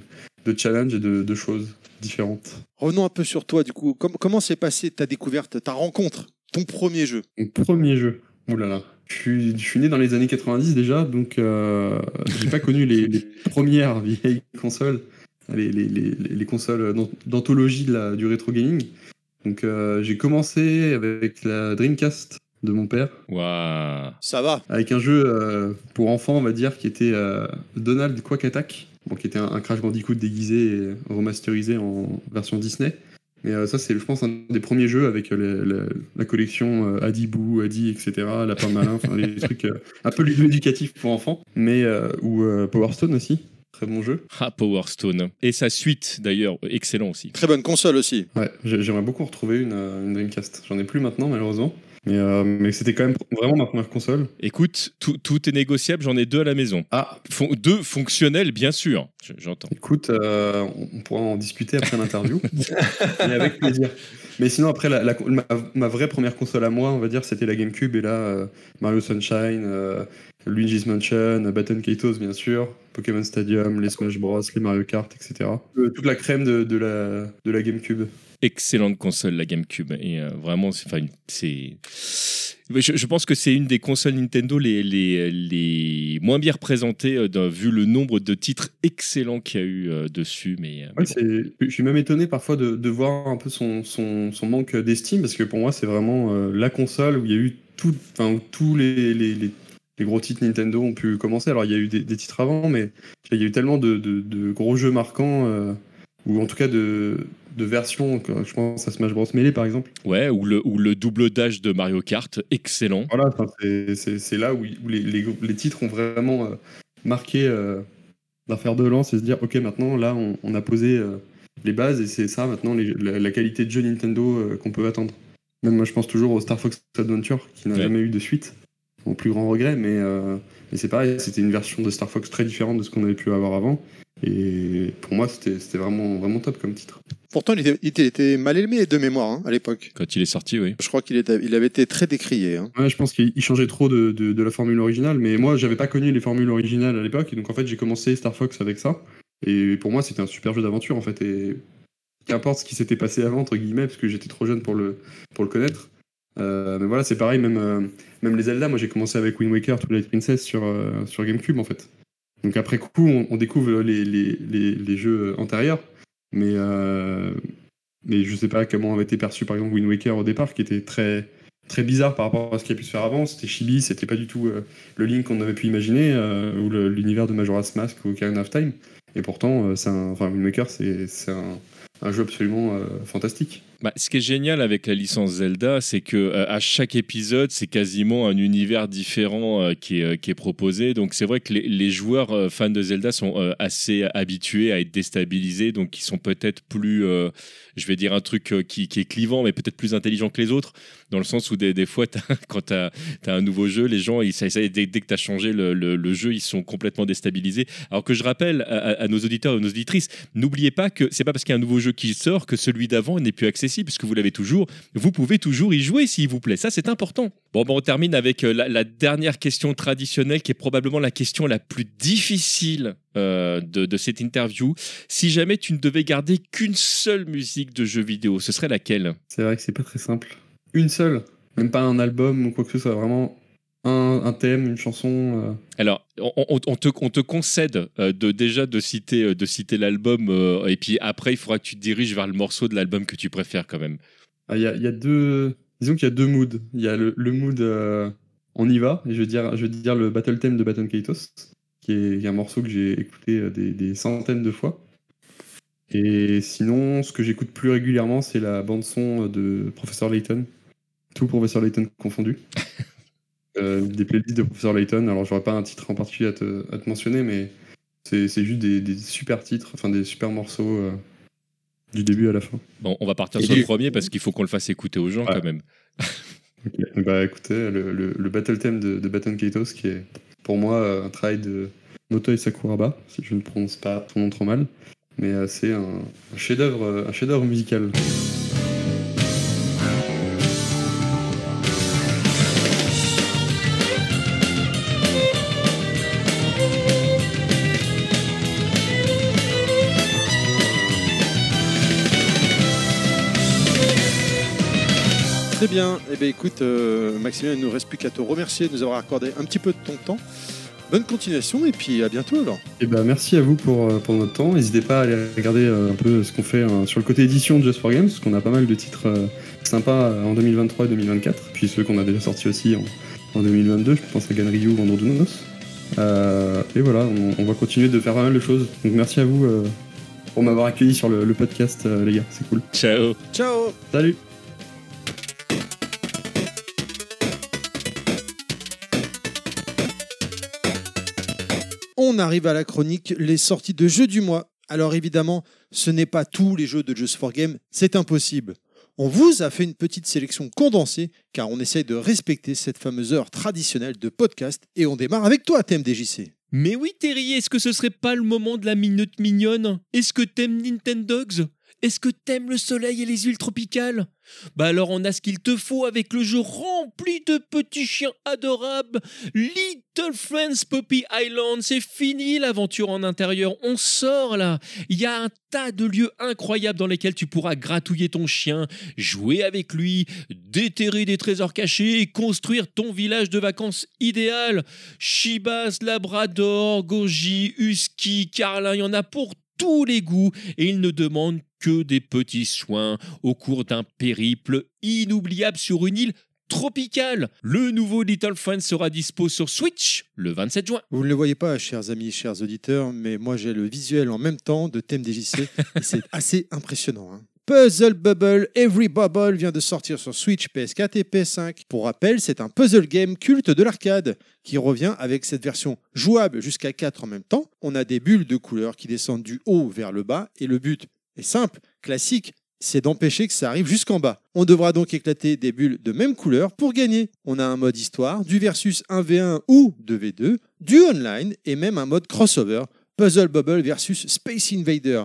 de challenges et de, de choses différentes. Revenons un peu sur toi, du coup. Com- comment s'est passée ta découverte, ta rencontre, ton premier jeu? Mon premier jeu. Ouh là là. Je suis, je suis né dans les années 90 déjà, donc euh, j'ai pas connu les, les premières vieilles consoles, les, les, les, les consoles d'an- d'anthologie du rétro gaming. Donc euh, j'ai commencé avec la Dreamcast de mon père, Waouh Ça va. avec un jeu euh, pour enfants, on va dire, qui était euh, Donald Quack Attack, bon, qui était un, un Crash Bandicoot déguisé et remasterisé en version Disney. Mais euh, ça, c'est, je pense, un des premiers jeux avec euh, les- la, la collection euh, Adibou, Adi, etc., Lapin Malin, enfin les trucs euh, un peu ludo-éducatifs pour enfants, mais euh, ou euh, Power Stone aussi, très bon jeu. Ah, Power Stone. Et sa suite, d'ailleurs, excellent aussi. Très bonne console aussi. Ouais, j'ai- j'aimerais beaucoup retrouver une, une Dreamcast. J'en ai plus maintenant, malheureusement. Mais, euh, mais c'était quand même vraiment ma première console. Écoute, tout, tout est négociable, j'en ai deux à la maison. Ah, Fon- deux fonctionnels, bien sûr, je- j'entends. Écoute, euh, on pourra en discuter après l'interview. Mais avec plaisir. Mais sinon, après, la, la- ma, ma vraie première console à moi, on va dire, c'était la GameCube. Et là, euh, Mario Sunshine, Luigi's Mansion, Baton Kaitos, bien sûr, Pokémon Stadium, les Smash Bros, les Mario Kart, etc. Euh, toute la crème de, de la, de la GameCube. Excellente console, la GameCube. Et euh, vraiment, c'est. Je, je pense que c'est une des consoles Nintendo les, les, les moins bien représentées, euh, vu le nombre de titres excellents qu'il y a eu euh, dessus. Mais, je suis même étonné parfois de, de voir un peu son, son, son manque d'estime, parce que pour moi, c'est vraiment euh, la console où il y a eu tout, enfin, où tous les, les, les- les gros titres Nintendo ont pu commencer. Alors, il y a eu des, des titres avant, mais il y a eu tellement de, de- de gros jeux marquants, euh, ou en tout cas de, de versions, je pense à Smash Bros. Melee par exemple. ouais, ou le, ou le double dash de Mario Kart, excellent. Voilà, c'est- là où, où les, les, les titres ont vraiment euh, marqué euh, d'un fer de lance et se dire, ok, maintenant, là, on, on a posé euh, les bases et c'est ça, maintenant, les- la, la qualité de jeu Nintendo qu'on peut attendre. Même moi, je pense toujours au Star Fox Adventure, qui n'a Ouais. jamais eu de suite, mon plus grand regret, mais, euh, mais c'est pareil, c'était une version de Star Fox très différente de ce qu'on avait pu avoir avant. Et pour moi, c'était vraiment, vraiment top comme titre. Pourtant, il était, il était- il était mal aimé de mémoire hein, à l'époque. Quand il est sorti, oui. Je crois qu'il il avait été très décrié. hein. Ouais, je pense qu'il il changeait trop de, de- de la formule originale, mais moi, j'avais pas connu les formules originales à l'époque, et donc en fait, j'ai commencé Star Fox avec ça. Et pour moi, c'était un super jeu d'aventure, en fait, et qu'importe ce qui s'était passé avant, entre guillemets, parce que j'étais trop jeune pour le, pour le connaître. Euh, mais voilà, c'est pareil, même, euh, même les Zelda, moi j'ai commencé avec Wind Waker, Twilight Princess sur, euh, sur GameCube, en fait. Donc après coup, on, découvre les, les, les, les jeux antérieurs, mais, mais je sais pas comment avait été perçu, par exemple, Wind Waker au départ, qui était très très bizarre par rapport à ce qui a pu se faire avant. C'était chibi, c'était pas du tout le Link qu'on avait pu imaginer, ou l'univers de Majora's Mask ou Ocarina of Time. Et pourtant, c'est un, Wind Waker, c'est un, un jeu absolument fantastique. Bah, ce qui est génial avec la licence Zelda, c'est que euh, à chaque épisode, c'est quasiment un univers différent euh, qui, est, euh, qui est proposé. Donc c'est vrai que les, joueurs fans de Zelda sont assez habitués à être déstabilisés, donc ils sont peut-être plus, je vais dire un truc qui, est clivant, mais peut-être plus intelligent que les autres, dans le sens où des, fois, quand tu as, un nouveau jeu, les gens, dès, que tu as changé le, jeu, ils sont complètement déstabilisés. Alors que je rappelle à nos auditeurs et nos auditrices, n'oubliez pas que c'est pas parce qu'il y a un nouveau jeu qui sort que celui d'avant n'est plus accessible, puisque vous l'avez toujours. Vous pouvez toujours y jouer s'il vous plaît. Ça, c'est important. Bon, ben, on termine avec euh, la, dernière question traditionnelle, qui est probablement la question la plus difficile euh, de, de cette interview. Si jamais tu ne devais garder qu'une seule musique de jeu vidéo, ce serait laquelle? C'est vrai que c'est pas très simple. Une seule, même pas un album ou quoi que ce soit, vraiment un, un thème, une chanson. euh, Alors, on, te, on te concède euh, de déjà de citer, euh, de citer l'album, euh, et puis après, il faudra que tu te diriges vers le morceau de l'album que tu préfères quand même. Ah, Il y, a, il y a deux. Disons qu'il y a deux moods. Il y a le, le mood euh, on y va, et je veux dire, je veux dire le battle theme de Baton Kaitos, qui est, un morceau que j'ai écouté des, des centaines de fois. Et sinon, ce que j'écoute plus régulièrement, c'est la bande-son de Professeur Layton. Tout Professeur Layton confondu. Euh, des playlists de Professeur Layton. Alors, j'aurais pas un titre en particulier à te, à te mentionner, mais c'est c'est juste des, des super titres, enfin des super morceaux euh, du début à la fin. Bon, on va partir Et sur du- le premier parce qu'il faut qu'on le fasse écouter aux gens Ouais. quand même. Ok. Bah écoutez, le, le, le battle theme de, de Baton Kaitos, qui est pour moi un travail de Motoi Sakuraba, si je ne prononce pas son nom trop mal, mais euh, c'est un, un chef-d'œuvre un chef-d'œuvre musical. Très bien. Eh bien, écoute, euh, Maximilien, il ne nous reste plus qu'à te remercier de nous avoir accordé un petit peu de ton temps. Bonne continuation et puis à bientôt alors. Et ben merci à vous pour, euh, pour notre temps. N'hésitez pas à aller regarder euh, un peu ce qu'on fait euh, sur le côté édition de Just for Games, parce qu'on a pas mal de titres sympas en 2023 et 2024, puis ceux qu'on a déjà sortis aussi en, en 2022, je pense à Ganryu ou Androdunos. Euh, et voilà, on, on va continuer de faire pas mal de choses. Donc merci à vous euh, pour m'avoir accueilli sur le, le podcast, euh, les gars, c'est cool. Ciao Ciao Salut On arrive à la chronique les sorties de jeux du mois. Alors évidemment, ce n'est pas tous les jeux de Just for Game, c'est impossible. On vous a fait une petite sélection condensée car on essaye de respecter cette fameuse heure traditionnelle de podcast et on démarre avec toi, TMDJC. Mais oui, Terry, est-ce que ce serait pas le moment de la minute mignonne? Est-ce que t'aimes Nintendogs? Est-ce que t'aimes le soleil et les huiles tropicales? Bah alors on a ce qu'il te faut avec le jeu rempli de petits chiens adorables. Little Friends Poppy Island, c'est fini l'aventure en intérieur, on sort là. Il y a un tas de lieux incroyables dans lesquels tu pourras gratouiller ton chien, jouer avec lui, déterrer des trésors cachés et construire ton village de vacances idéal. Shibas, Labrador, Goji, Husky, Carlin, il y en a pour tous les goûts et ils ne demandent que des petits soins au cours d'un périple inoubliable sur une île tropicale. Le nouveau Little Friends sera dispo sur Switch le 27 juin. Vous ne le voyez pas, chers amis, chers auditeurs, mais moi j'ai le visuel en même temps de TMDJC et c'est assez impressionnant. hein. Puzzle Bubble Every Bubble vient de sortir sur Switch, PS4 et PS5. Pour rappel, c'est un puzzle game culte de l'arcade qui revient avec cette version jouable jusqu'à 4 en même temps. On a des bulles de couleurs qui descendent du haut vers le bas et le but est simple, classique, c'est d'empêcher que ça arrive jusqu'en bas. On devra donc éclater des bulles de même couleur pour gagner. On a un mode histoire, du versus 1v1 ou 2v2, du online et même un mode crossover, Puzzle Bubble versus Space Invader,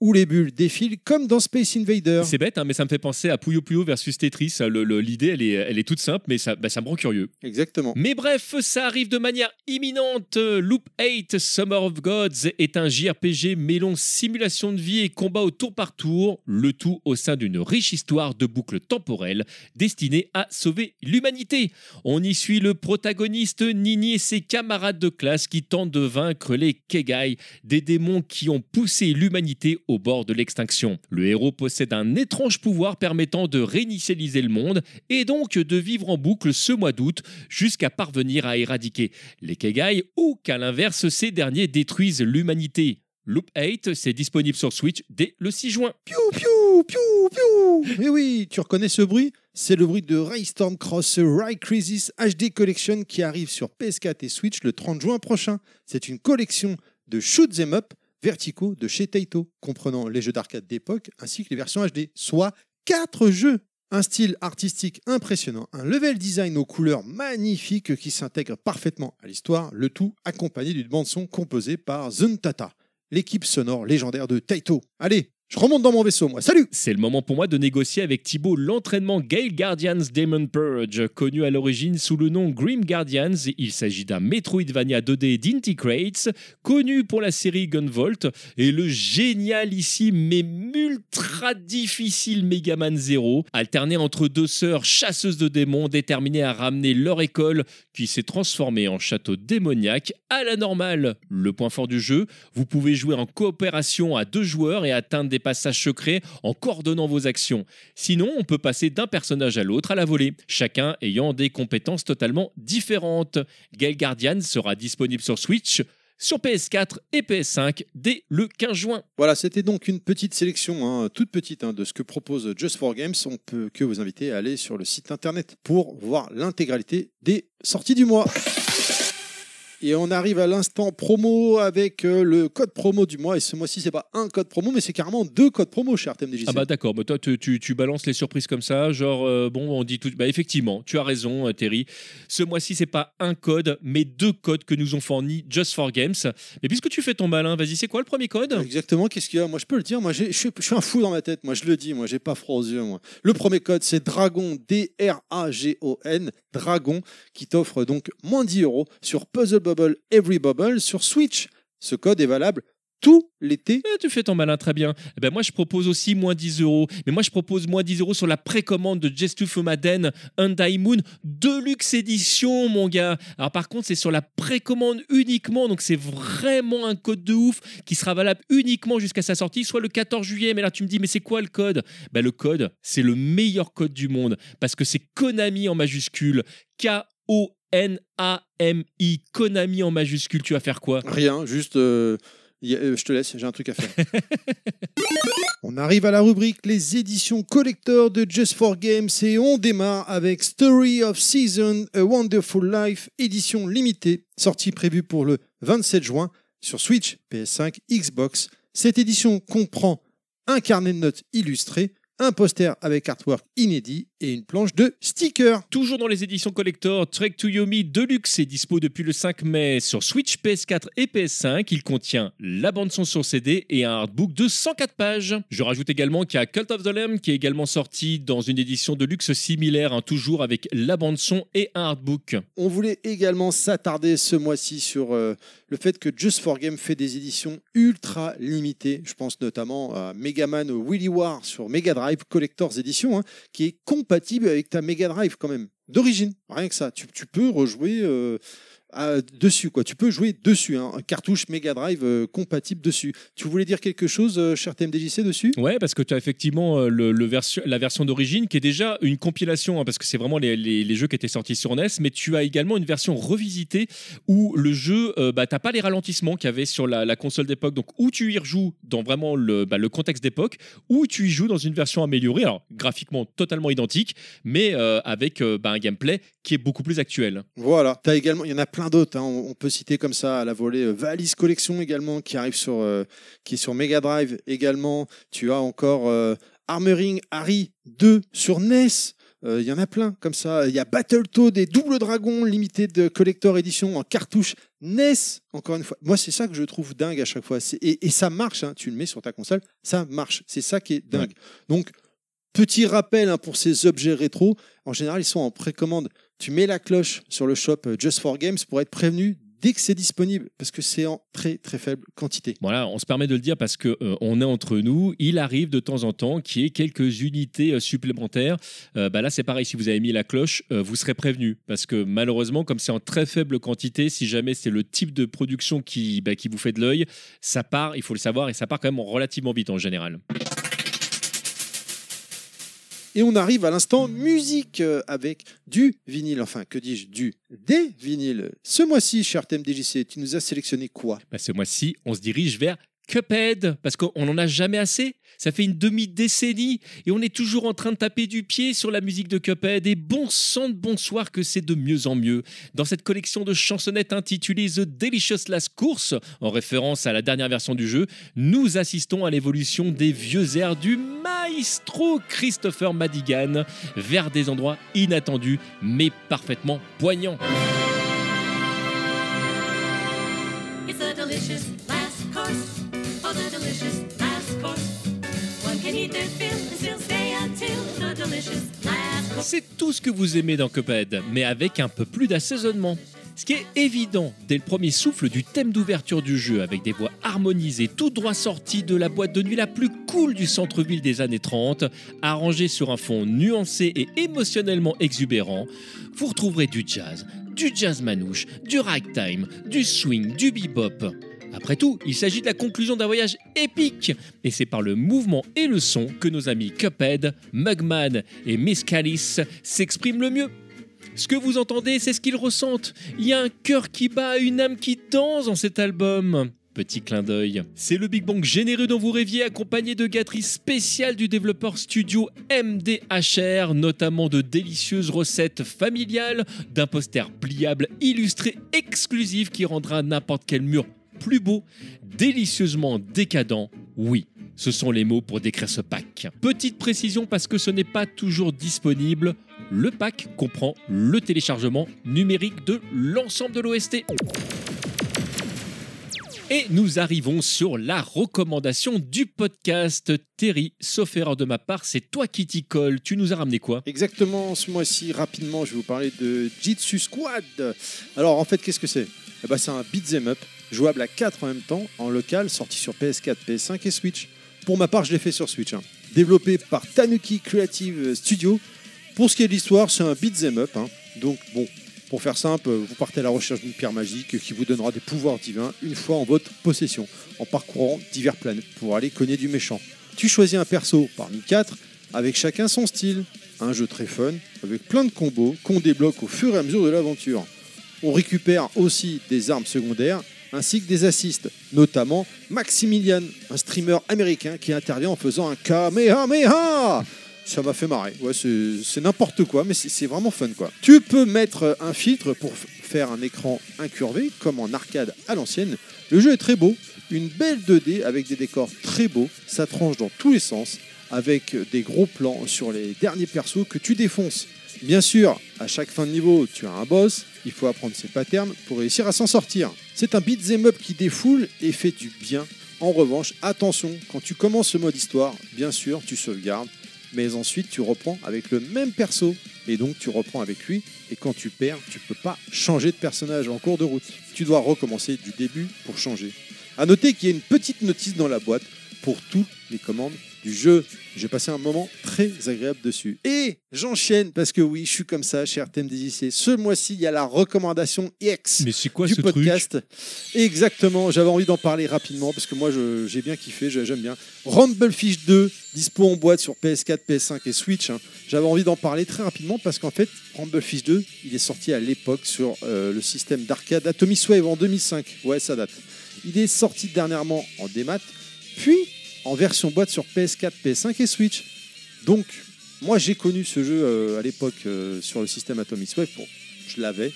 où les bulles défilent comme dans Space Invader. C'est bête, hein, mais ça me fait penser à Puyo Puyo versus Tetris. L'idée, elle est, elle est toute simple, mais ça, bah, ça me rend curieux. Exactement. Mais bref, ça arrive de manière imminente. Loop 8 Summer of Gods est un JRPG mêlant simulation de vie et combat au tour par tour, le tout au sein d'une riche histoire de boucles temporelles destinée à sauver l'humanité. On y suit le protagoniste Nini et ses camarades de classe qui tentent de vaincre les Kegai, des démons qui ont poussé l'humanité au bord de l'extinction. Le héros possède un étrange pouvoir permettant de réinitialiser le monde et donc de vivre en boucle ce mois d'août jusqu'à parvenir à éradiquer les Kegai ou qu'à l'inverse ces derniers détruisent l'humanité. Loop 8, c'est disponible sur Switch dès le 6 juin. Piou, piou, piou, piou. Mais oui, tu reconnais ce bruit? C'est le bruit de Raystorm Cross Ray Crisis HD Collection qui arrive sur PS4 et Switch le 30 juin prochain. C'est une collection de shoot 'em up verticaux de chez Taito, comprenant les jeux d'arcade d'époque ainsi que les versions HD, soit 4 jeux. Un style artistique impressionnant, un level design aux couleurs magnifiques qui s'intègre parfaitement à l'histoire, le tout accompagné d'une bande-son composée par Zuntata, l'équipe sonore légendaire de Taito. Allez, je remonte dans mon vaisseau, moi. Salut C'est le moment pour moi de négocier avec Thibaut l'entraînement Gale Guardians Demon Purge, connu à l'origine sous le nom Grim Guardians. Il s'agit d'un Metroidvania 2D d'Inticrates, connu pour la série Gunvolt, et le génialissime mais ultra difficile Mega Man Zero, alterné entre deux sœurs chasseuses de démons déterminées à ramener leur école qui s'est transformée en château démoniaque à la normale. Le point fort du jeu, vous pouvez jouer en coopération à deux joueurs et atteindre des passages secrets en coordonnant vos actions. Sinon, on peut passer d'un personnage à l'autre à la volée, chacun ayant des compétences totalement différentes. Gale Guardian sera disponible sur Switch, sur PS4 et PS5 dès le 15 juin. Voilà, c'était donc une petite sélection, hein, toute petite, hein, de ce que propose Just for Games. On peut que vous inviter à aller sur le site internet pour voir l'intégralité des sorties du mois. Et on arrive à l'instant promo avec euh, le code promo du mois. Et ce mois-ci, c'est pas un code promo, mais c'est carrément deux codes promo chez RTMDJC. Ah bah d'accord, bah toi tu, tu- tu balances les surprises comme ça, genre euh, bon on dit tout, bah effectivement, tu as raison euh, Terry. Ce mois-ci c'est pas un code, mais deux codes que nous ont fournis Just for Games. Mais puisque tu fais ton malin, vas-y c'est quoi le premier code? Exactement, qu'est-ce qu'il y a? Moi, je peux le dire. Moi, je suis, je suis un fou dans ma tête. Moi, je le dis. Moi, j'ai pas froid aux yeux. Moi. Le premier code, c'est Dragon, D-R-A-G-O-N, Dragon, qui t'offre donc moins 10 euros sur Puzzle Every Bubble sur Switch. Ce code est valable tout l'été. Eh, tu fais ton malin très bien. Eh ben moi je propose aussi moins 10 euros, mais moi je propose moins 10 euros sur la précommande de Just to Fomaden Hyundai Moon Deluxe Edition mon gars. Alors par contre c'est sur la précommande uniquement, donc c'est vraiment un code de ouf qui sera valable uniquement jusqu'à sa sortie, soit le 14 juillet. Mais là tu me dis mais c'est quoi le code? Ben le code c'est le meilleur code du monde parce que c'est Konami en majuscule, K O N A M I Konami en majuscule. Tu vas faire quoi? Rien, juste. euh, euh, je te laisse, j'ai un truc à faire. on arrive à la rubrique les éditions collector de Just for Games et on démarre avec Story of Season, A Wonderful Life, édition limitée, sortie prévue pour le 27 juin sur Switch, PS5, Xbox. Cette édition comprend un carnet de notes illustré, un poster avec artwork inédit et une planche de stickers. Toujours dans les éditions collector, Trek to Yomi Deluxe est dispo depuis le 5 mai sur Switch, PS4 et PS5. Il contient la bande-son sur CD et un artbook de 104 pages. Je rajoute également qu'il y a Cult of the Lamb qui est également sorti dans une édition de luxe similaire, hein, toujours avec la bande-son et un artbook. On voulait également s'attarder ce mois-ci sur euh, le fait que Just for Game fait des éditions ultra limitées. Je pense notamment à Megaman Willy War sur Mega Drive Collector's Edition, hein, qui est compatible avec ta Mega Drive quand même, d'origine. Rien que ça. Tu, peux rejouer euh, dessus, quoi. Tu peux jouer dessus, hein, un cartouche Mega Drive euh, compatible dessus. Tu voulais dire quelque chose, euh, cher TMDJC, dessus? Ouais, parce que tu as effectivement euh, le, le version, la version d'origine qui est déjà une compilation, hein, parce que c'est vraiment les, les- les jeux qui étaient sortis sur NES, mais tu as également une version revisitée où le jeu, euh, bah, t'as pas les ralentissements qu'il y avait sur la, la console d'époque, donc où tu y rejoues dans vraiment le, bah, le contexte d'époque, ou tu y joues dans une version améliorée, alors graphiquement totalement identique, mais avec bah, un gameplay qui est beaucoup plus actuel. Voilà. T'as également, il y en a plein d'autres. hein. On, on peut citer comme ça à la volée euh, Valise Collection également qui arrive sur, euh, qui est sur Mega Drive également. Tu as encore euh, Armoring Harry 2 sur NES. Il y en a plein comme ça. Il y a Battletoad et Double Dragon Limited Collector Edition en cartouche NES. Encore une fois, moi c'est ça que je trouve dingue à chaque fois. C'est- Et, et ça marche. hein. Tu le mets sur ta console, ça marche. C'est ça qui est dingue. Donc petit rappel hein, pour ces objets rétro. En général, ils sont en précommande tu mets la cloche sur le shop euh, Just for Games pour être prévenu dès que c'est disponible, parce que c'est en très très faible quantité. Voilà, on se permet de le dire parce que euh, on est entre nous. Il arrive de temps en temps qu'il y ait quelques unités euh, supplémentaires. Euh, bah là, c'est pareil. Si vous avez mis la cloche, vous serez prévenu parce que malheureusement, comme c'est en très faible quantité, si jamais c'est le type de production qui, bah, qui vous fait de l'œil, ça part. Il faut le savoir et ça part quand même relativement vite en général. Et on arrive à l'instant musique euh, avec du vinyle, enfin que dis-je, du des vinyles. Ce mois-ci, cher TMDJC, tu nous as sélectionné quoi? Bah, ce mois-ci, on se dirige vers Cuphead, parce qu'on n'en a jamais assez. Ça fait une demi-décennie et on est toujours en train de taper du pied sur la musique de Cuphead. Et bon sang de bonsoir que c'est de mieux en mieux. Dans cette collection de chansonnettes intitulée The Delicious Last Course, en référence à la dernière version du jeu, nous assistons à l'évolution des vieux airs du maestro Christopher Madigan vers des endroits inattendus mais parfaitement poignants. C'est tout ce que vous aimez dans Cuphead, mais avec un peu plus d'assaisonnement. Ce qui est évident dès le premier souffle du thème d'ouverture du jeu, avec des voix harmonisées tout droit sorties de la boîte de nuit la plus cool du centre-ville des années 30, arrangée sur un fond nuancé et émotionnellement exubérant, vous retrouverez du jazz, du jazz manouche, du ragtime, du swing, du bebop. Après tout, il s'agit de la conclusion d'un voyage épique, et c'est par le mouvement et le son que nos amis Cuphead, Mugman et Miss Callis s'expriment le mieux. Ce que vous entendez, c'est ce qu'ils ressentent. Il y a un cœur qui bat, une âme qui danse dans cet album. Petit clin d'œil. C'est le Big Bang généreux dont vous rêviez, accompagné de gâteries spéciales du développeur studio MDHR, notamment de délicieuses recettes familiales, d'un poster pliable illustré exclusif qui rendra n'importe quel mur plus beau, délicieusement décadent, oui. Ce sont les mots pour décrire ce pack. Petite précision parce que ce n'est pas toujours disponible. Le pack comprend le téléchargement numérique de l'ensemble de l'OST. Et nous arrivons sur la recommandation du podcast. Terry, sauf erreur de ma part, c'est toi qui t'y colle. Tu nous as ramené quoi? Exactement, ce mois-ci, rapidement, je vais vous parler de Jitsu Squad. Alors, en fait, qu'est-ce que c'est? Eh ben, C'est un beat'em up, jouable à 4 en même temps, en local, sorti sur PS4, PS5 et Switch. Pour ma part, je l'ai fait sur Switch. hein. Développé par Tanuki Creative Studio. Pour ce qui est de l'histoire, c'est un beat'em up. hein. Donc, bon, pour faire simple, vous partez à la recherche d'une pierre magique qui vous donnera des pouvoirs divins une fois en votre possession, en parcourant divers planètes pour aller cogner du méchant. Tu choisis un perso parmi quatre, avec chacun son style. Un jeu très fun, avec plein de combos qu'on débloque au fur et à mesure de l'aventure. On récupère aussi des armes secondaires ainsi que des assists, notamment Maximilian, un streamer américain qui intervient en faisant un Kamehameha ça m'a fait marrer. Ouais, c'est n'importe quoi, mais c'est vraiment fun quoi. Tu peux mettre un filtre pour faire un écran incurvé, comme en arcade à l'ancienne. Le jeu est très beau, une belle 2D avec des décors très beaux. Ça tranche dans tous les sens, avec des gros plans sur les derniers persos que tu défonces. Bien sûr, à chaque fin de niveau, tu as un boss. Il faut apprendre ses patterns pour réussir à s'en sortir. C'est un beat'em up qui défoule et fait du bien. En revanche, attention, quand tu commences ce mode histoire, bien sûr, tu sauvegardes mais ensuite tu reprends avec le même perso. Et donc tu reprends avec lui. Et quand tu perds tu peux pas changer de personnage en cours de route. Tu dois recommencer du début pour changer. À noter qu'il y a une petite notice dans la boîte pour toutes les commandes du jeu j'ai passé un moment très agréable dessus et j'enchaîne parce que oui je suis comme ça cher TMDJC ce mois-ci il y a la recommandation X Mais c'est quoi du ce truc podcast. Exactement, j'avais envie d'en parler rapidement parce que moi je- j'ai bien kiffé, j'aime bien. Rumblefish 2, dispo en boîte sur PS4, PS5 et Switch. hein. J'avais envie d'en parler très rapidement parce qu'en fait, Rumblefish 2, il est sorti à l'époque sur euh, le système d'arcade Atomic Wave en 2005. Ouais, ça date. Il est sorti dernièrement en démat, puis en version boîte sur PS4, PS5 et Switch. Donc, moi j'ai connu ce jeu euh, à l'époque euh, sur le système Atomic Wave. Je l'avais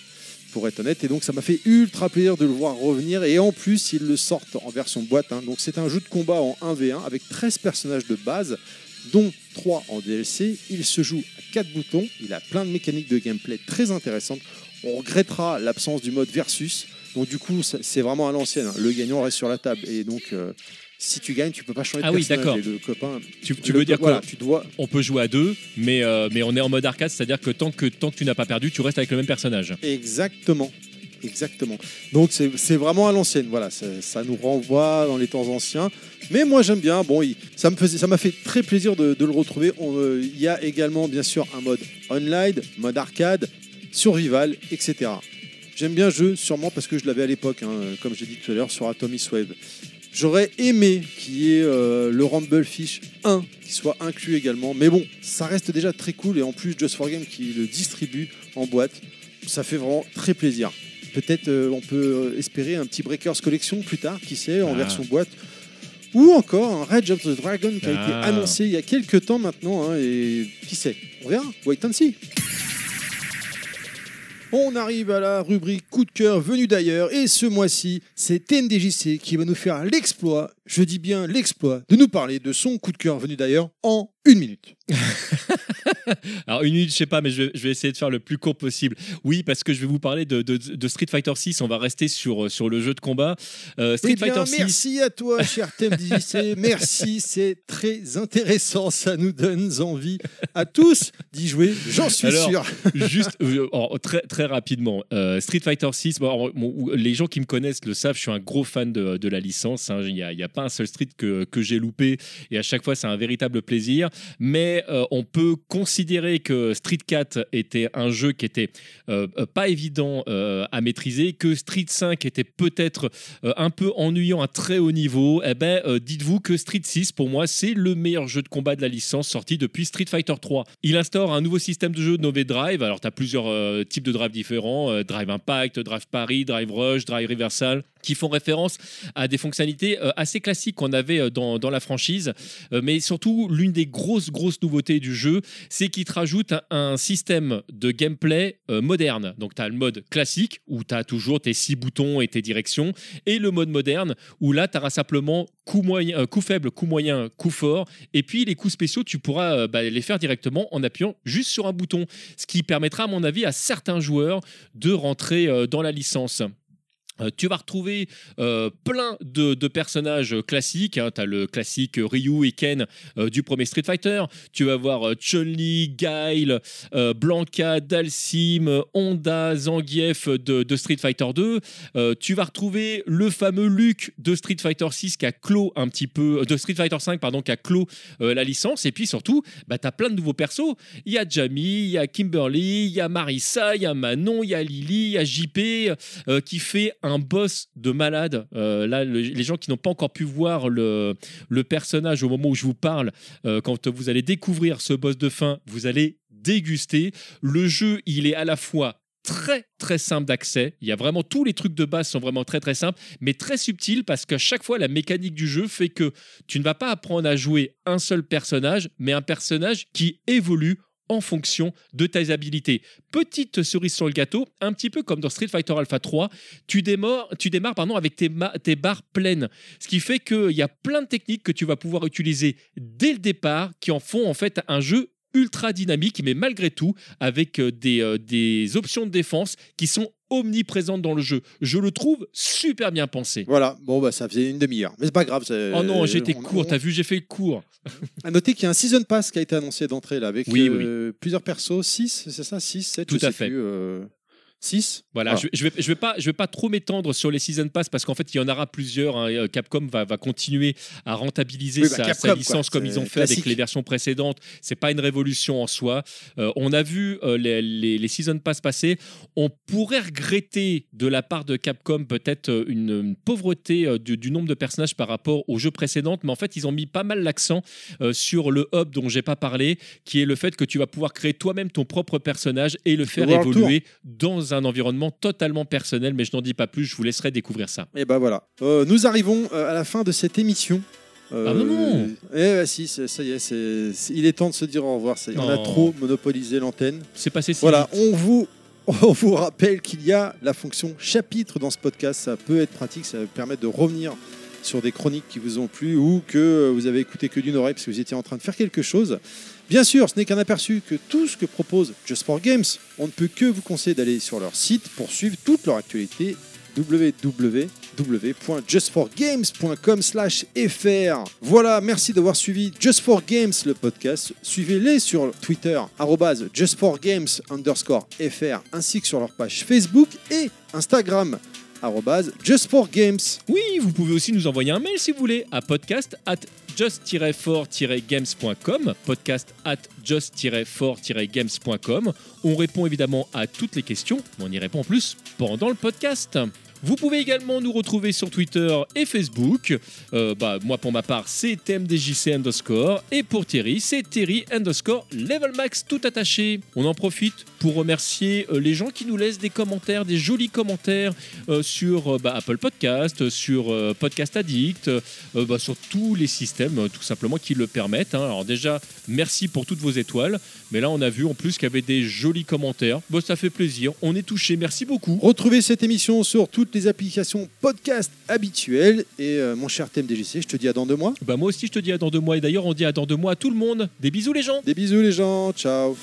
pour être honnête. Et donc ça m'a fait ultra plaisir de le voir revenir. Et en plus, ils le sortent en version boîte. hein. Donc c'est un jeu de combat en 1v1 avec 13 personnages de base, dont 3 en DLC. Il se joue à 4 boutons. Il a plein de mécaniques de gameplay très intéressantes. On regrettera l'absence du mode versus. Donc du coup, c'est vraiment à l'ancienne. hein. Le gagnant reste sur la table. Et donc, euh, si tu gagnes, tu peux pas changer de Ah oui, d'accord. Et le copain... Tu, tu le- veux dire voilà, quoi tu dois On peut jouer à deux, mais, euh, mais on est en mode arcade, c'est-à-dire que tant, que tant que tu n'as pas perdu, tu restes avec le même personnage. Exactement. Exactement. Donc c'est vraiment à l'ancienne. Voilà, ça, ça nous renvoie dans les temps anciens. Mais moi j'aime bien. Bon, il- ça me faisait, ça m'a fait très plaisir de, de le retrouver. Euh, Il y a également bien sûr un mode online, mode arcade, survival, etc. J'aime bien le jeu, sûrement parce que je l'avais à l'époque, hein, comme j'ai dit tout à l'heure, sur Atomic Wave. J'aurais aimé qu'il y ait euh, le Rumblefish 1 qui soit inclus également. Mais bon, ça reste déjà très cool. Et en plus, Just for Game qui le distribue en boîte, ça fait vraiment très plaisir. Peut-être euh, on peut euh, espérer un petit Breakers Collection plus tard, qui sait, en Ah. version boîte. ou encore un Rage of the Dragon qui a été Ah. annoncé il y a quelques temps maintenant, hein, et qui sait On verra, wait and see. On arrive à la rubrique coup de cœur venu d'ailleurs, et ce mois-ci, c'est TNDJC qui va nous faire l'exploit, je dis bien l'exploit, de nous parler de son coup de cœur venu d'ailleurs en une minute. Alors une minute, je sais pas, mais je vais, je vais essayer de faire le plus court possible. Oui, parce que je vais vous parler de, de- de Street Fighter 6. On va rester sur, sur le jeu de combat. Euh, Street Eh bien, Fighter 6. merci à toi, cher TMDJC. merci, c'est très intéressant. Ça nous donne envie à tous d'y jouer, j'en suis Alors, sûr. Juste euh, très, très rapidement, euh, Street Fighter 6, bon, alors, bon, les gens qui me connaissent le savent, je suis un gros fan de, de la licence. hein. Il a, il y a pas un seul Street que, que j'ai loupé et à chaque fois c'est un véritable plaisir. Mais euh, on peut considérer que Street 4 était un jeu qui était euh, euh, pas évident à maîtriser, que Street 5 était peut-être un peu ennuyant à très haut niveau. Eh ben, dites-vous que Street 6 pour moi c'est le meilleur jeu de combat de la licence sorti depuis Street Fighter 3. Il instaure un nouveau système de jeu nommé Drive. Alors, tu as plusieurs types de drive différents Drive Impact, Drive Paris, Drive Rush, Drive Reversal qui font référence à des fonctionnalités euh, assez classiques qu'on avait euh, dans, la franchise. Euh, mais surtout, l'une des grosses, grosses nouveautés du jeu, c'est qu'il te rajoute un, système de gameplay moderne. Donc, tu as le mode classique, où tu as toujours tes six boutons et tes directions, et le mode moderne, où là, tu auras simplement coup, moyen, coup faible, coup moyen, coup fort, et puis les coups spéciaux, tu pourras bah, les faire directement en appuyant juste sur un bouton, ce qui permettra, à mon avis, à certains joueurs de rentrer dans la licence. Euh, tu vas retrouver euh, plein de, personnages classiques. tu as le classique Ryu et Ken euh, du premier Street Fighter. Tu vas voir Chun-Li, Guile, Blanca, Dalsim, Honda, Zangief de, Street Fighter 2. Euh, tu vas retrouver le fameux Luke de Street Fighter 6 qui a clos un petit peu. de Street Fighter 5, pardon, qui a clos la licence. Et puis surtout, bah, tu as plein de nouveaux persos. Il y a Jamie, il y a Kimberly, il y a Marissa, il y a Manon, il y a Lily, il y a JP qui fait un boss de malade. Euh, là, le- les gens qui n'ont pas encore pu voir le, le personnage au moment où je vous parle, euh, quand vous allez découvrir ce boss de fin, vous allez déguster. Le jeu, il est à la fois très très simple d'accès. Il y a vraiment tous les trucs de base sont vraiment très très simples, mais très subtils parce qu'à chaque fois la mécanique du jeu fait que tu ne vas pas apprendre à jouer un seul personnage, mais un personnage qui évolue en fonction de tes habilités. Petite cerise sur le gâteau, un petit peu comme dans Street Fighter Alpha 3, tu démarres, tu démarres avec tes barres pleines. Ce qui fait qu'il y a plein de techniques que tu vas pouvoir utiliser dès le départ qui en font en fait un jeu ultra dynamique, mais malgré tout avec euh, des, euh, des options de défense qui sont omniprésentes dans le jeu. Je le trouve super bien pensé. Voilà, bon, bah ça faisait une demi-heure. Mais c'est pas grave. Oh non, j'ai été on- court, on- t'as vu, j'ai fait le cours. À noter qu'il y a un Season Pass qui a été annoncé d'entrée là, avec Oui, euh, plusieurs persos, 6, c'est ça? 6, 7, Tout je à sais fait. plus, euh, 6 Voilà, je, je vais, je vais pas, je vais pas trop m'étendre sur les season pass parce qu'en fait il y en aura plusieurs. hein. Euh, Capcom va, va continuer à rentabiliser Oui, bah, sa, Capcom, sa quoi. licence comme ils ont fait avec les versions précédentes. C'est pas une révolution en soi. Euh, on a vu euh, les, les, les season pass passer. On pourrait regretter de la part de Capcom peut-être une, une pauvreté euh, du, du nombre de personnages par rapport aux jeux précédents, mais en fait ils ont mis pas mal l'accent sur le hub dont j'ai pas parlé, qui est le fait que tu vas pouvoir créer toi-même ton propre personnage et le faire World Tour. évoluer dans un environnement totalement personnel, mais je n'en dis pas plus, je vous laisserai découvrir ça. Et bah voilà. Euh, nous arrivons euh, à la fin de cette émission. Euh, Ah non, non. Eh bah, si, ça y est, c'est- c'est- il est temps de se dire au revoir. ça y est. On a Non. trop monopolisé l'antenne. C'est passé si Voilà, vite. on vous, on vous rappelle qu'il y a la fonction chapitre dans ce podcast. Ça peut être pratique, ça va permettre de revenir sur des chroniques qui vous ont plu ou que vous avez écouté que d'une oreille parce que vous étiez en train de faire quelque chose. Bien sûr, ce n'est qu'un aperçu que tout ce que propose Just for Games, on ne peut que vous conseiller d'aller sur leur site pour suivre toute leur actualité www.justforgames.com fr Voilà, merci d'avoir suivi Just for Games, le podcast. Suivez-les sur Twitter, justforgames underscore fr, ainsi que sur leur page Facebook et Instagram, justforgames. Oui, vous pouvez aussi nous envoyer un mail si vous voulez à podcast at just-for-games.com podcast at just-for-games.com On répond évidemment à toutes les questions, mais on y répond plus pendant le podcast. Vous pouvez également nous retrouver sur Twitter et Facebook. Euh, bah, moi, pour ma part, c'est TMDJC underscore. Et pour Thierry, c'est Thierry underscore level max tout attaché. On en profite pour remercier euh, les gens qui nous laissent des commentaires, des jolis commentaires euh, sur bah, Apple Podcast, sur Podcast Addict, bah, sur tous les systèmes tout simplement qui le permettent. hein. Alors déjà, merci pour toutes vos étoiles. Mais là, on a vu en plus qu'il y avait des jolis commentaires. Bon, ça fait plaisir. On est touché. Merci beaucoup. Retrouvez cette émission sur toutes les applications podcast habituelles. Et euh, mon cher TMDJC, je te dis à dans deux mois. Bah moi aussi, je te dis à dans deux mois. Et d'ailleurs, on dit à dans deux mois à tout le monde. Des bisous les gens Des bisous les gens, ciao